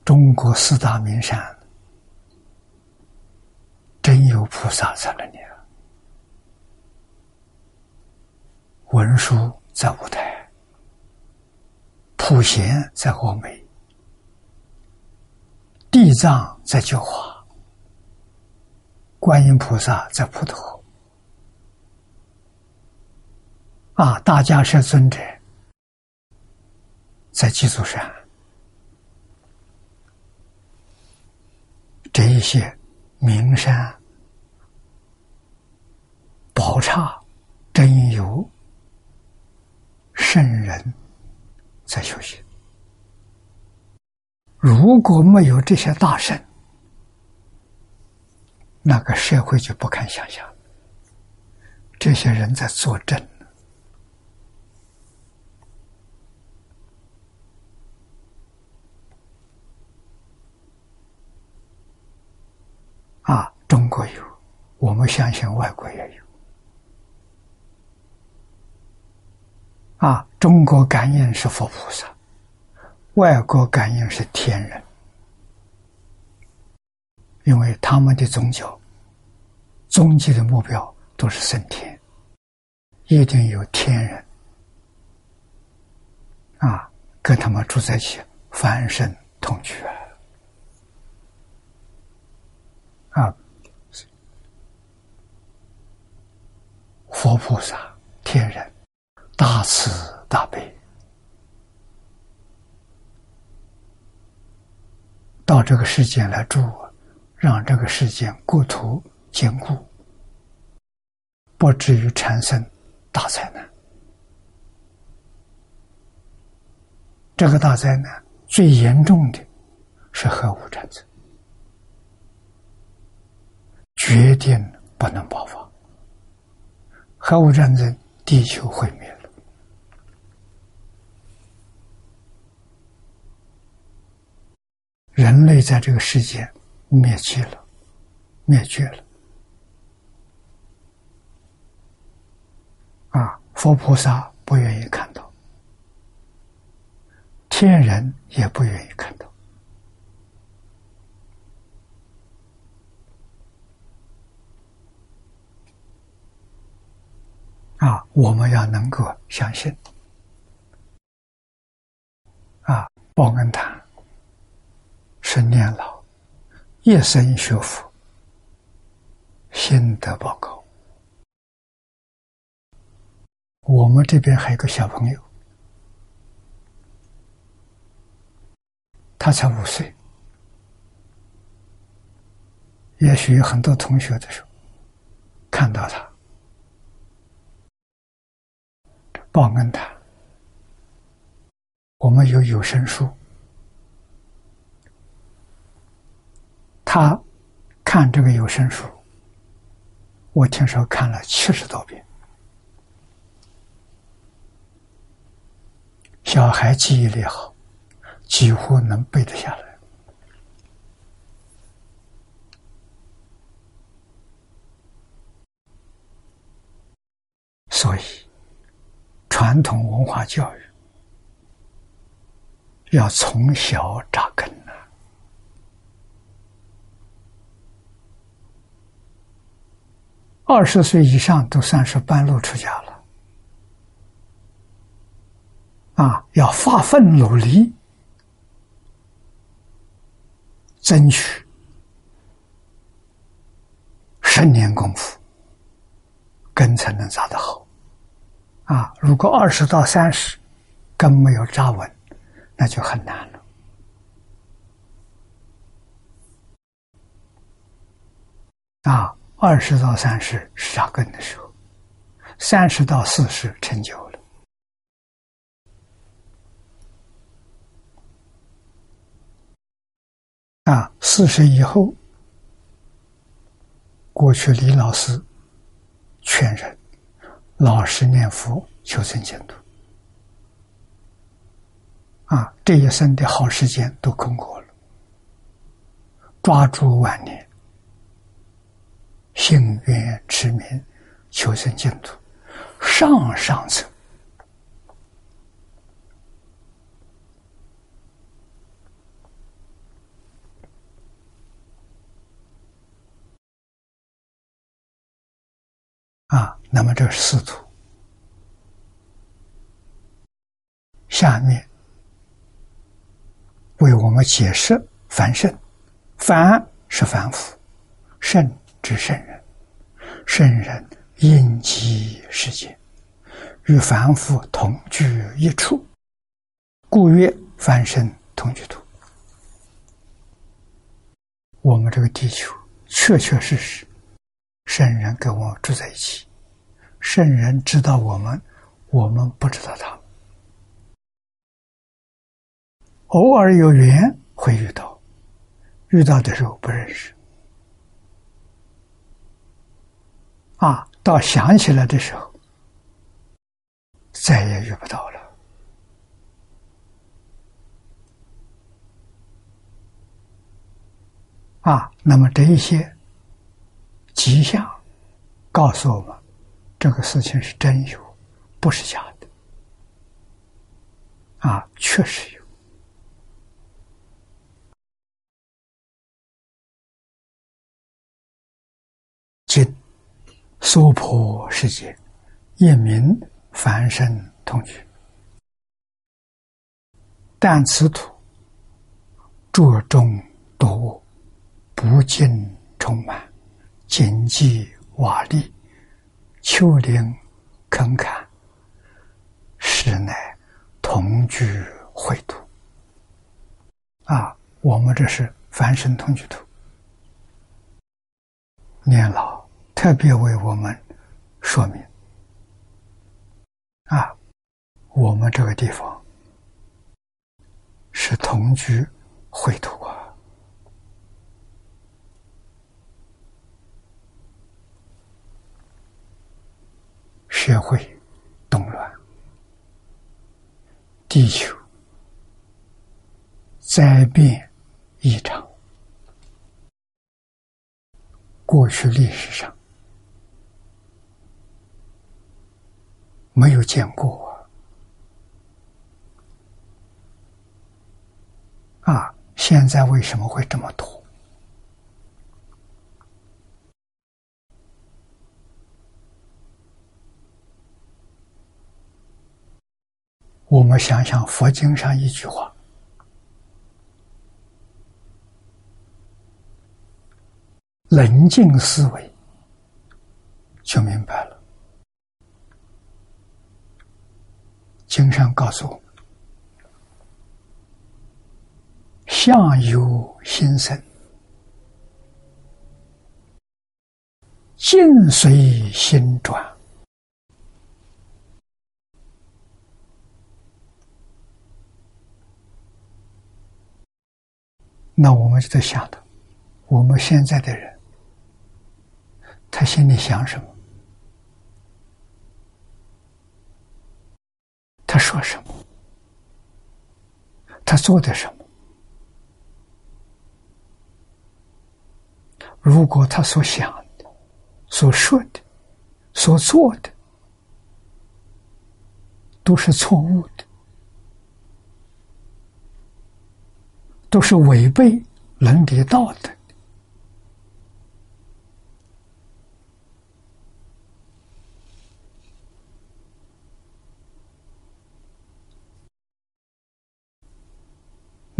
Speaker 1: 中国四大名山真有菩萨在那里。文殊在五台，普贤在峨眉，地藏在九华，观音菩萨在普陀，啊，大迦叶尊者在鸡足山，这一些名山宝刹真有。圣人，在修行。如果没有这些大圣，那个社会就不堪想象。这些人在作证啊！中国有，我们相信外国也有。啊，中国感应是佛菩萨，外国感应是天人，因为他们的宗教终极的目标都是升天，一定有天人啊，跟他们住在一起，凡生同居啊，佛菩萨、天人。大慈大悲，到这个世间来住，让这个世间国土坚固，不至于产生大灾难。这个大灾难最严重的是核武战争，决定不能爆发。核武战争，地球毁灭了。人类在这个世界灭绝了，灭绝了。啊，佛菩萨不愿意看到，天人也不愿意看到。啊，我们要能够相信。啊，报恩堂。是念老，一生学佛，心得报告。我们这边还有个小朋友，他才五岁。也许有很多同学的时候看到他，报恩他，我们有有声书。他看这个有声书，我听说看了七十多遍。小孩记忆力好，几乎能背得下来。所以，传统文化教育要从小扎根。二十岁以上都算是半路出家了，啊，要发奋努力，争取十年功夫，根才能扎得好。啊，如果二十到三十根没有扎稳，那就很难了。啊。二十到三十是扎根的时候，三十到四十成就了。啊，四十以后，过去李老师劝人老实念佛，求生净土。啊，这一生的好时间都空过了，抓住晚年，幸愿持名，求生净土，上上策。啊，那么这是四图，下面为我们解释凡圣，凡是凡夫，圣之圣人，圣人应极世界，与凡夫同居一处，故曰凡圣同居土。我们这个地球确确实实。圣人跟我住在一起，圣人知道我们，我们不知道他。偶尔有缘会遇到，遇到的时候不认识，啊，到想起来的时候，再也遇不到了。啊，那么这一些。迹象告诉我们，这个事情是真有，不是假的。啊，确实有。这娑婆世界，一名凡身同居，但此土着重多物，不尽充满。荆棘瓦砾，丘陵坑坎，实乃同居秽土。啊，我们这是凡圣同居土。念老特别为我们说明。啊，我们这个地方是同居秽土啊。社会动乱，地球灾变异常，过去历史上没有见过啊！现在为什么会这么多？我们想想佛经上一句话：“冷静思维，就明白了。”经上告诉我们：“相由心生，境随心转。”那我们就在想的，我们现在的人，他心里想什么？他说什么？他做的什么？如果他所想的、所说的、所做的都是错误的。都是违背伦理道德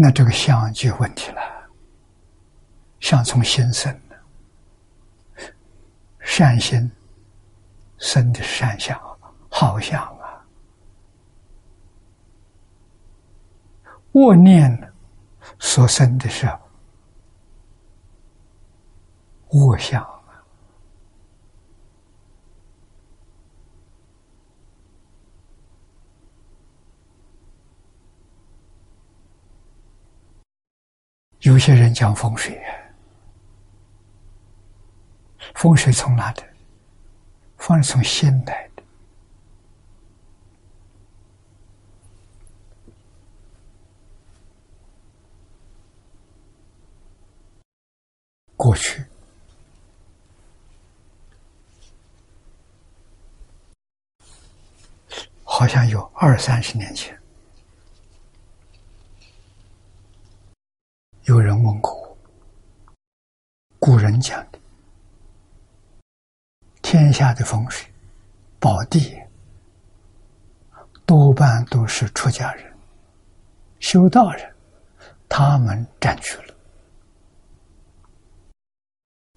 Speaker 1: 那这个相就问题了。相从心生的，善心生的善相，好相啊，恶念？所生的是恶相有些人讲风水，风水从哪的？风水从现代的。过去，好像有二三十年前。有人问过我，古人讲的天下的风水宝地，多半都是出家人、修道人，他们占据了。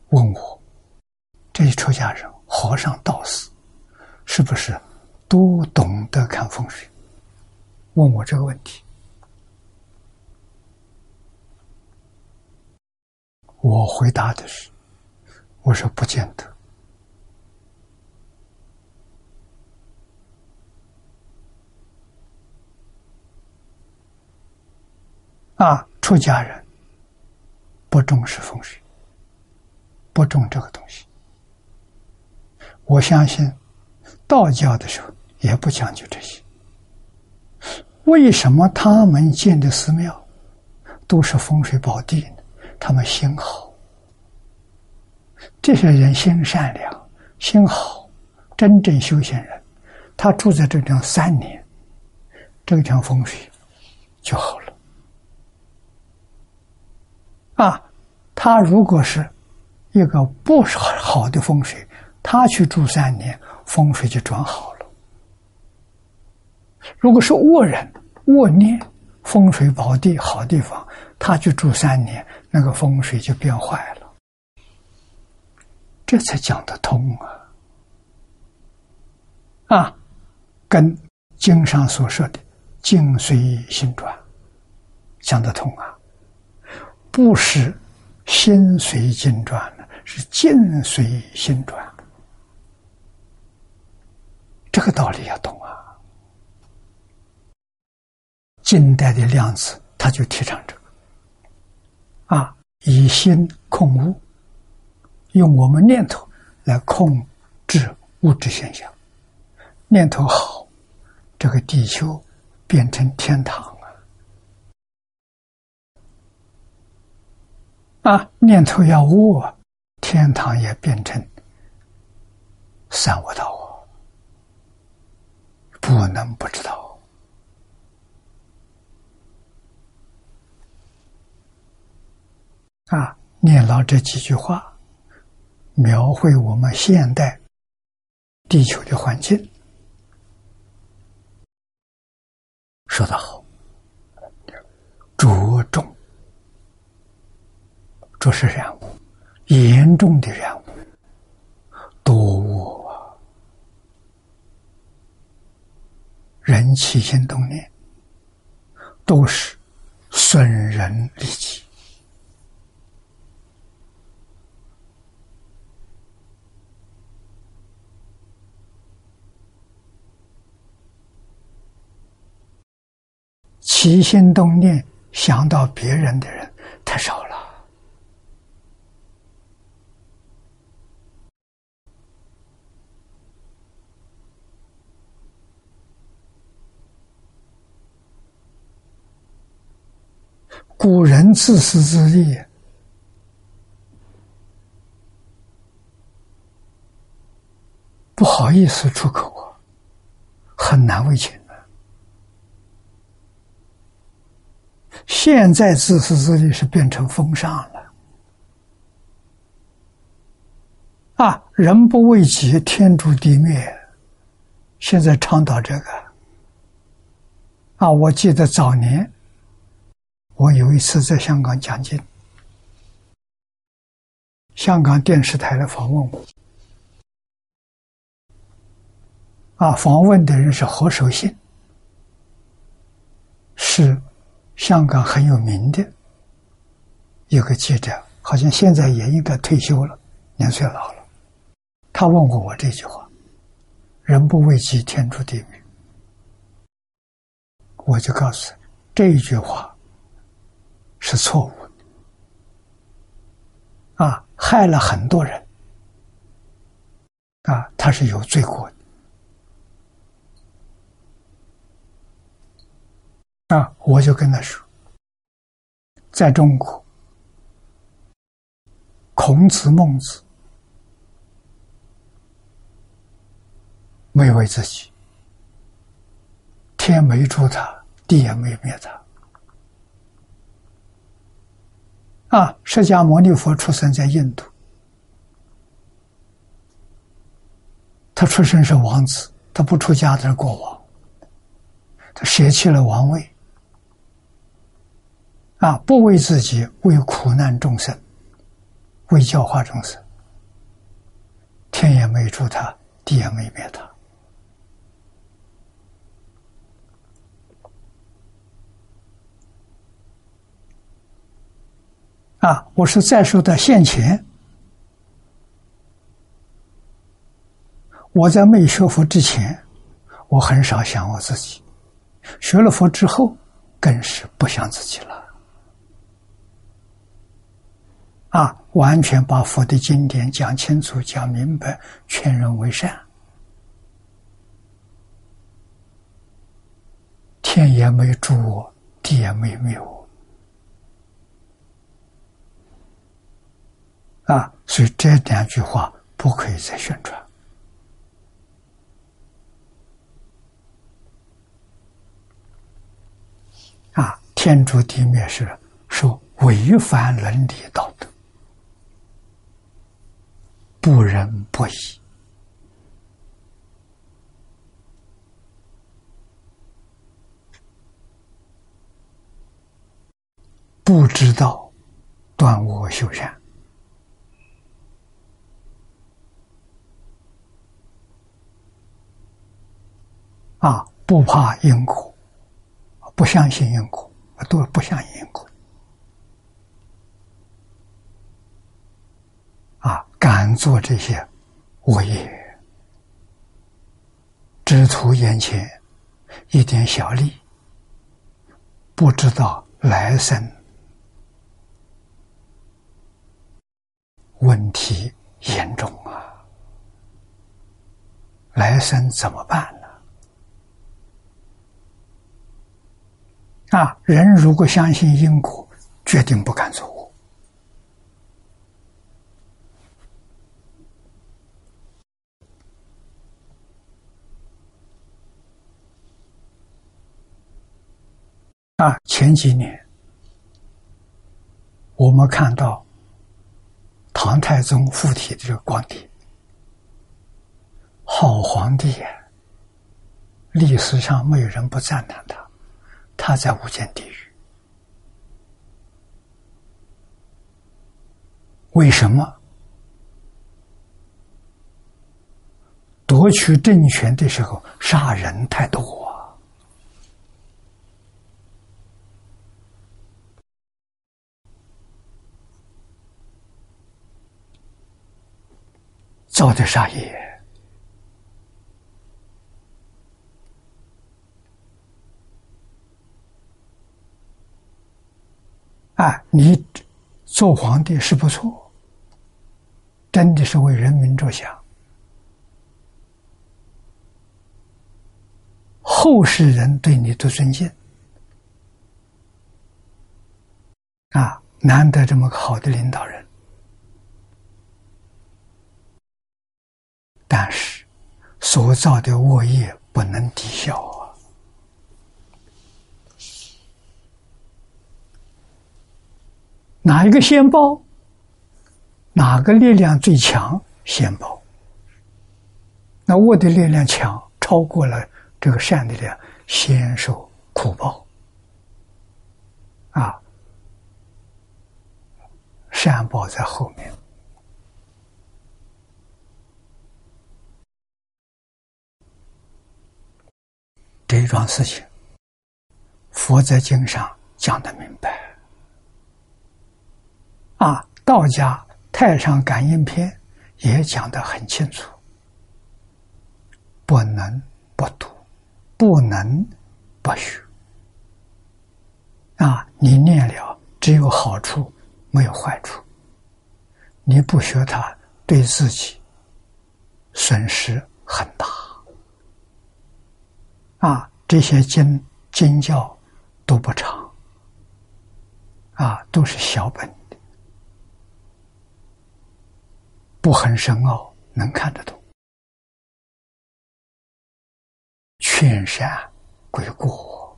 Speaker 1: 问我这些出家人、和尚、道士，是不是？都懂得看风水，问我这个问题，我回答的是：我说不见得。啊，出家人不重视风水，不重这个东西。我相信道教的时候。也不讲究这些，为什么他们建的寺庙都是风水宝地呢？他们心好，这些人心善良、心好，真正修行人，他住在这地方三年，这个地方风水就好了。啊，他如果是一个不是好的风水，他去住三年，风水就转好了。如果是恶人、恶念、风水宝地好地方，他去住三年，那个风水就变坏了。这才讲得通啊！啊，跟经上所说的“境随心转”讲得通啊，不是心随境转了，是境随心转。这个道理要懂啊。近代的量子，他就提倡这个，以心控物，用我们念头来控制物质现象，念头好，这个地球变成天堂啊！啊，念头要恶，天堂也变成三恶道啊！不能不知道。啊，念了这几句话，描绘我们现代地球的环境，说得好，着重，这是染物，严重的染物，多恶，人起心动念都是损人利己。起心动念想到别人的人太少了。古人自私自利，不好意思出口啊，很难为情。现在自私自利是变成风尚了，啊！人不为己，天诛地灭。现在倡导这个，啊！我记得早年，我有一次在香港讲经，香港电视台来访问我，啊，访问的人是何守信，是。香港很有名的有个记者，好像现在也应该退休了，年岁老了。他问过我这句话：“人不为己，天诛地灭。”我就告诉他，这一句话是错误的，啊，害了很多人，啊，他是有罪过的。啊！我就跟他说，在中国，孔子、孟子没为自己，天没住他，地也没灭他。啊，释迦牟尼佛出生在印度，他出生是王子，他不出家的是国王，他舍弃了王位，啊，不为自己，为苦难众生，为教化众生，天也没住他，地也没灭他。啊！我是在说的现前，我在没学佛之前，我很少想我自己；学了佛之后，更是不想自己了。啊！完全把佛的经典讲清楚、讲明白，劝人为善，天也没助我，地也没灭我。啊，所以这两句话不可以再宣传。啊，天诛地灭是说违反伦理道德，不仁不义，不知道断恶修善。啊，不怕因果，不相信因果，都不相信因果。啊，敢做这些恶业，只图眼前一点小利，不知道来生问题严重啊！来生怎么办呢？啊，人如果相信因果，决定不敢做恶。啊，前几年我们看到唐太宗附体的这个光碟，好皇帝呀，历史上没有人不赞叹他。他在无间地狱，为什么夺取政权的时候杀人太多啊？造的杀业。啊，你做皇帝是不错，真的是为人民着想，后世人对你的尊敬，啊，难得这么个好的领导人，但是所造的恶业不能抵消啊。哪一个先报？哪个力量最强？先报。那恶的力量强，超过了这个善的力量，先受苦报。啊，善报在后面。一桩事情，佛在经上讲的明白。啊，道家《太上感应篇》也讲的很清楚，不能不读，不能不学。啊，你念了只有好处，没有坏处。你不学它，对自己损失很大。啊，这些经经教都不长，啊，都是小本。不很深奥，能看得懂。劝善归过。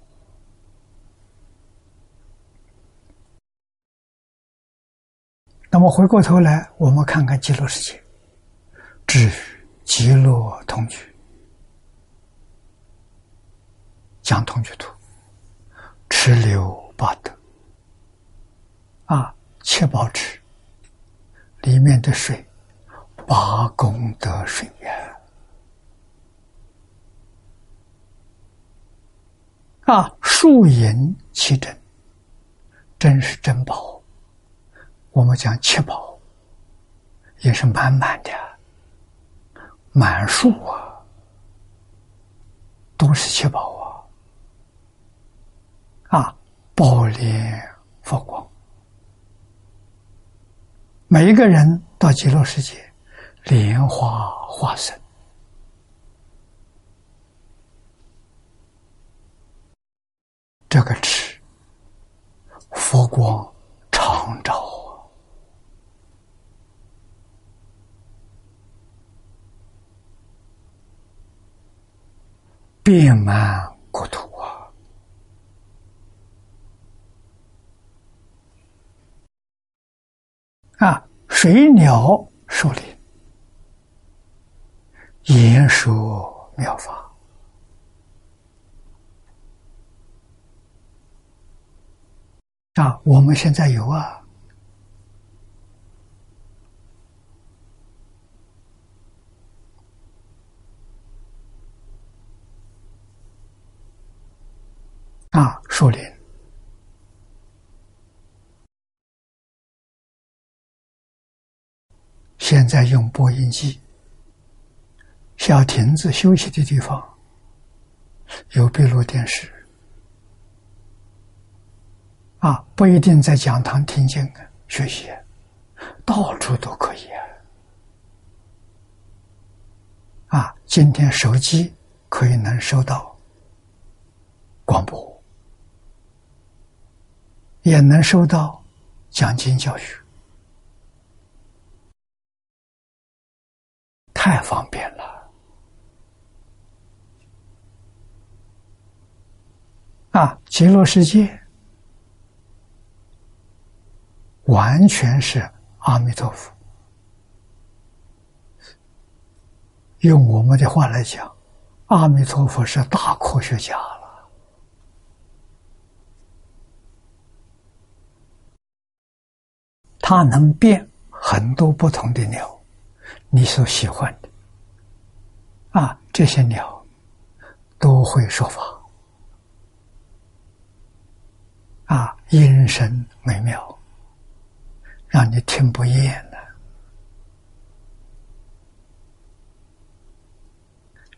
Speaker 1: 那么回过头来，我们看看极乐世界，至极乐同居，讲同居图，持流八德，啊，七宝池里面的水，八功德水源。啊，树银其珍，真是珍宝。我们讲七宝，也是满满的，满树啊，都是七宝啊！宝莲佛光，每一个人到极乐世界，莲花化身。这个池，佛光常照啊，遍满国土啊！水鸟树林，言说妙法。啊，我们现在有啊，啊，树林，现在用播音机，小亭子休息的地方，有闭路电视。啊，不一定在讲堂听经学习，到处都可以啊！啊，今天手机可以能收到广播，也能收到讲经教学，太方便了！啊，极乐世界。完全是阿弥陀佛。用我们的话来讲，阿弥陀佛是大科学家了。他能变很多不同的鸟，你所喜欢的啊，这些鸟都会说法啊，音声美妙。让你听不厌了。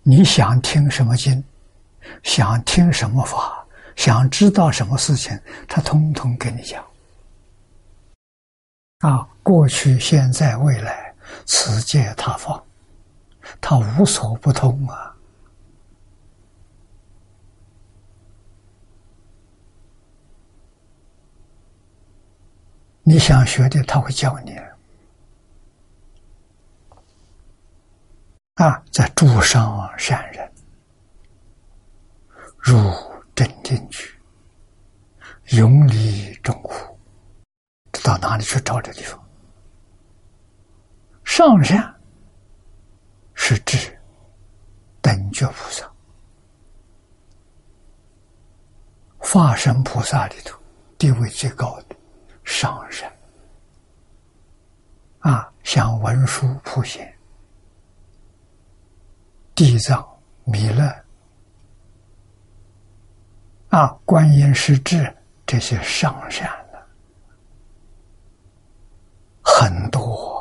Speaker 1: 你想听什么经，想听什么法，想知道什么事情，他通通跟你讲。啊，过去、现在、未来，此界他方，他无所不通啊。你想学的，他会教你。啊，在诸上善人入真定去，永离众苦。到哪里去找这地方？上善是指等觉菩萨、化身菩萨里头地位最高的。上人啊，像文殊普贤、地藏、弥勒。啊、观音师智这些上善的很多。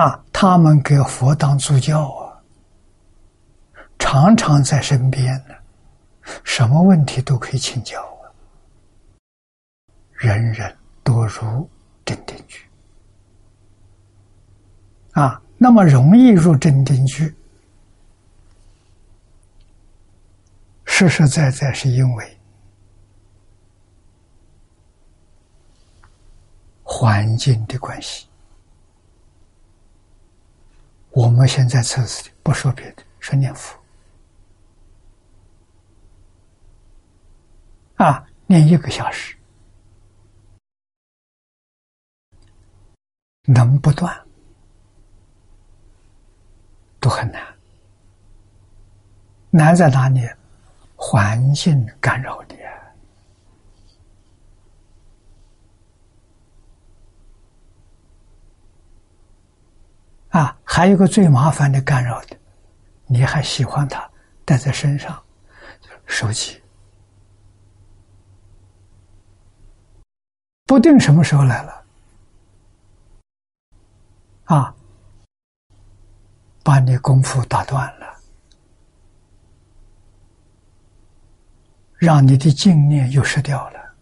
Speaker 1: 啊，他们给佛当助教啊，常常在身边呢。什么问题都可以请教啊！人人多入真定居啊，那么容易入真定居，实实在在是因为环境的关系我们现在测试的不说别的，说念佛啊，念一个小时，能不断都很难。难在哪里？环境干扰你啊！还有个最麻烦的干扰的，你还喜欢它带在身上，手机，不定什么时候来了，啊，把你功夫打断了。让你的净念又失掉了，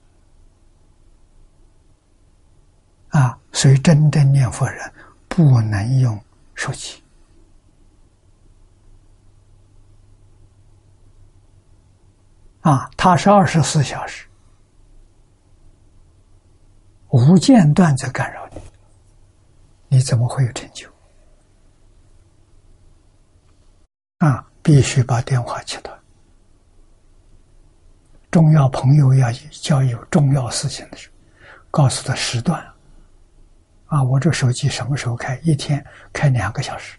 Speaker 1: 啊！所以真正念佛人不能用手机，啊，它是二十四小时无间断在干扰你，你怎么会有成就？啊！必须把电话切断。重要朋友要交有重要事情的时候，告诉他时段。啊，我这手机什么时候开？一天开两个小时。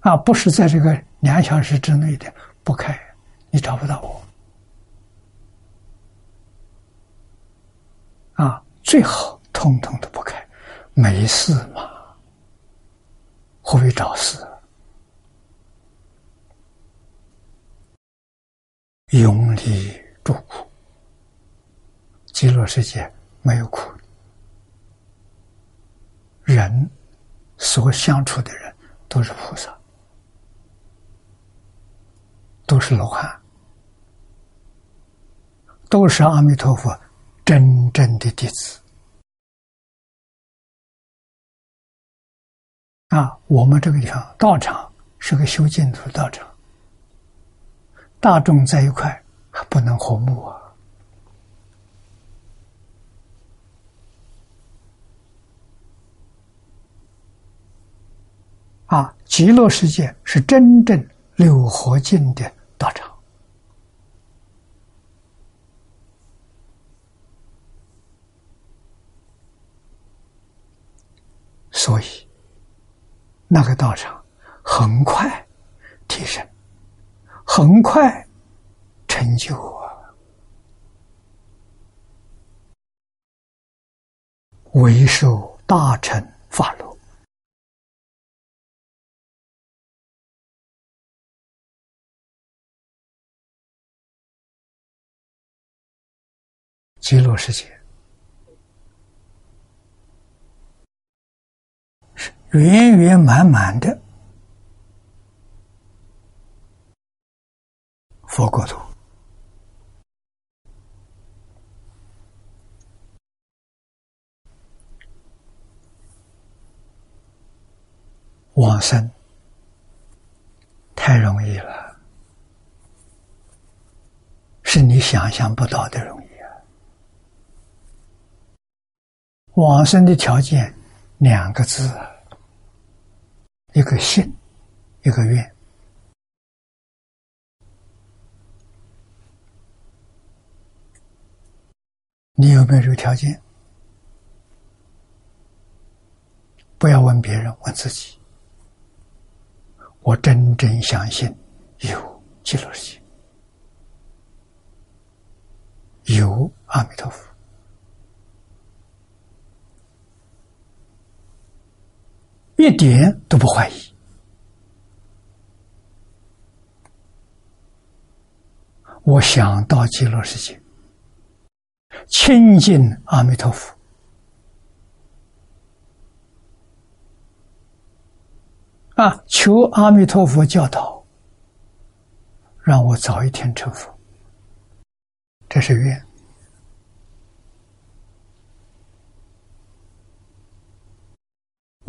Speaker 1: 啊，不是在这个两小时之内的不开，你找不到我。啊，最好通通都不开，没事嘛，何必找事？永离诸苦，极乐世界没有苦。人所相处的人都是菩萨，都是罗汉，都是阿弥陀佛真正的弟子。啊，我们这个地方道场是个修净土道场。大众在一块还不能和睦啊！啊，极乐世界是真正六合境的道场，所以那个道场很快提升。很快成就啊！为受大乘法乐，极乐世界是圆圆满满的。佛国土，往生太容易了，是你想象不到的容易啊！往生的条件两个字，一个信，一个愿。你有没有这个条件？不要问别人，问自己。我真正相信有极乐世界，有阿弥陀佛，一点都不怀疑。我想到极乐世界。亲近阿弥陀佛啊！求阿弥陀佛教导，让我早一天成佛。这是愿。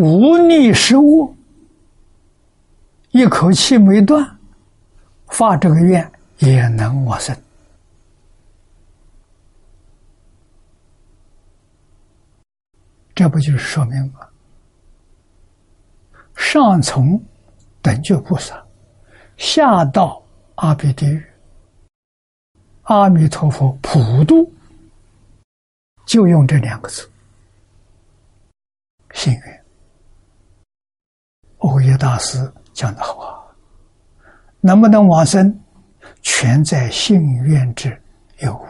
Speaker 1: 无逆失物，一口气没断，发这个愿也能往生。这不就是说明吗？上从等觉菩萨，下到阿鼻地狱，阿弥陀佛普度，就用这两个字，幸运。欧耶大师讲的好啊，能不能往生，全在信愿之有无。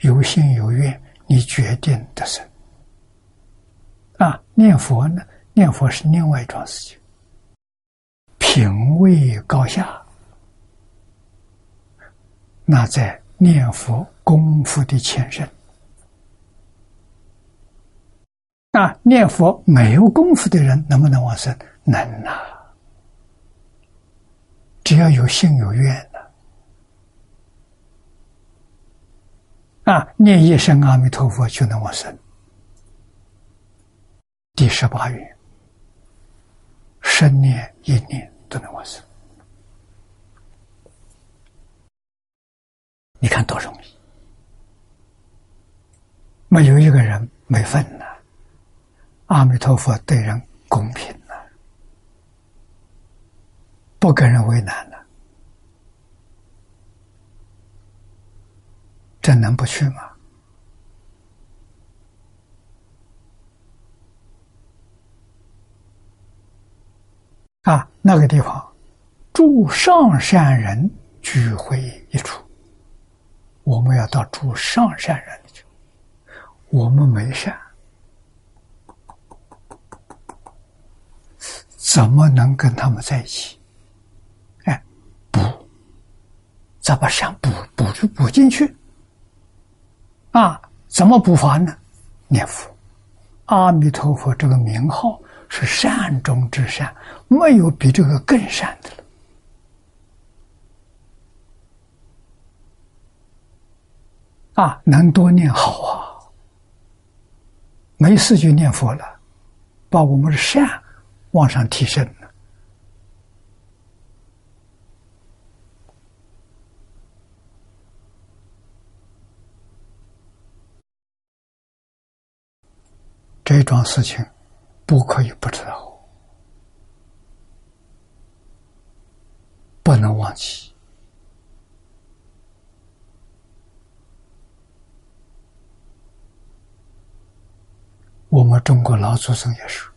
Speaker 1: 有心有愿，你决定得生。啊，念佛呢？念佛是另外一桩事情，品位高下，那在念佛功夫的前身。啊，念佛没有功夫的人能不能往生？能呐！只要有心有愿的，啊，念一声阿弥陀佛就能往生。第十八愿，生念一念都能往生。你看多容易，没有一个人没份呐。阿弥陀佛对人公平了，不跟人为难了，这能不去吗？啊，那个地方住上善人聚会一处，我们要到住上善人去，我们没善。怎么能跟他们在一起？哎，补，咋把善补补就补进去？啊，怎么补法呢？念佛，阿弥陀佛这个名号是善中之善，没有比这个更善的了。啊，能多念好啊，没事就念佛了，把我们的善。往上提升了，这桩事情不可以不知道，不能忘记。我们中国老祖宗也是。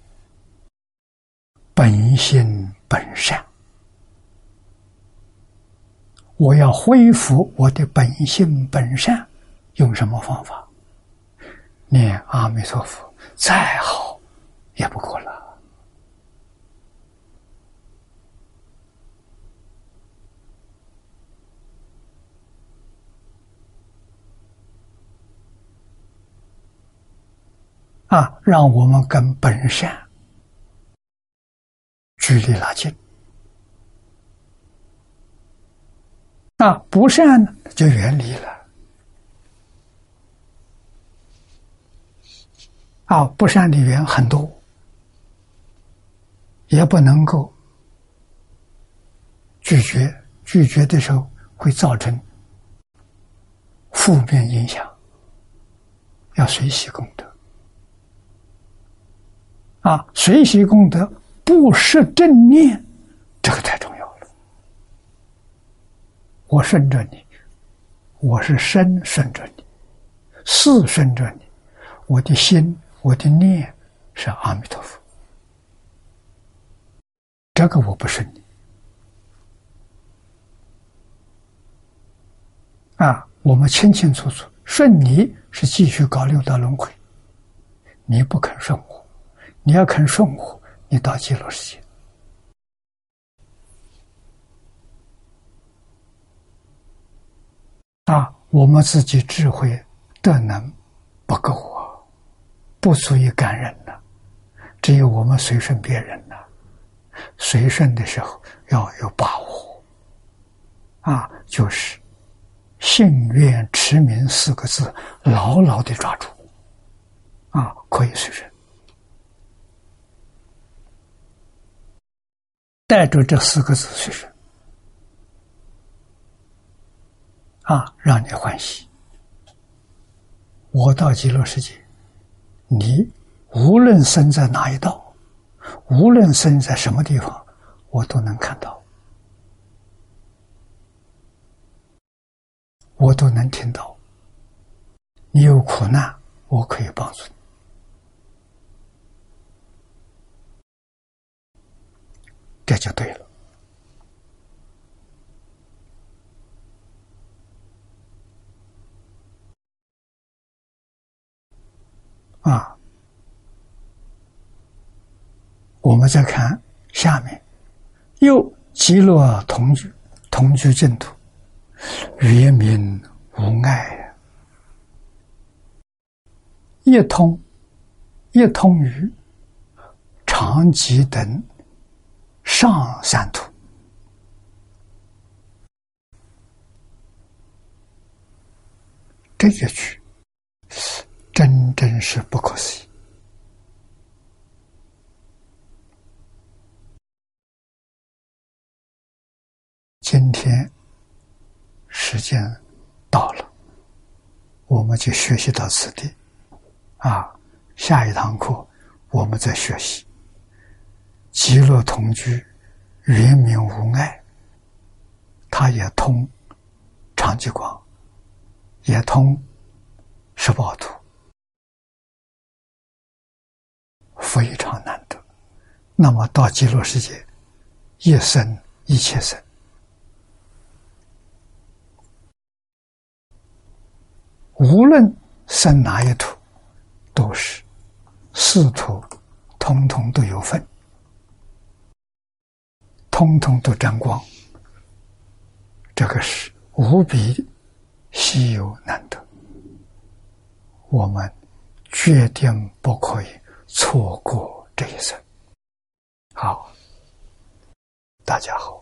Speaker 1: 本性本善，我要恢复我的本性本善，用什么方法？念阿弥陀佛，再好也不过了。啊，让我们跟本善。距离拉近，那不善呢就远离了。啊，不善的缘很多，也不能够拒绝。拒绝的时候会造成负面影响，要随喜功德。啊，随喜功德。不是正念，这个太重要了。我顺着你，我是身顺着你，事顺着你，我的心，我的念是阿弥陀佛。这个我不顺你啊！我们清清楚楚，顺你是继续搞六道轮回，你不肯顺我，你要肯顺我。你到极乐世界啊！我们自己智慧德能不够啊，不足以感人了。只有我们随顺别人了，随顺的时候要有把握啊，就是信愿持名四个字，牢牢的抓住啊，可以随顺。带着这四个字去说，啊，让你欢喜。我到极乐世界，你无论生在哪一道，无论生在什么地方，我都能看到，我都能听到。你有苦难，我可以帮助你，这就对了。啊，我们再看下面，又极乐同居，同居净土，圆明无碍，一通一通于长吉等上三途，这一句。真真是不可思议！今天时间到了，我们就学习到此地。啊，下一堂课我们再学习极乐同居，圆明无碍。它也通长极光，也通十八图。非常难得。那么到极乐世界，一生一切生，无论生哪一土，都是四土，通通都有份，通通都沾光。这个是无比稀有难得，我们决定不可以。错过这一生，好，大家好。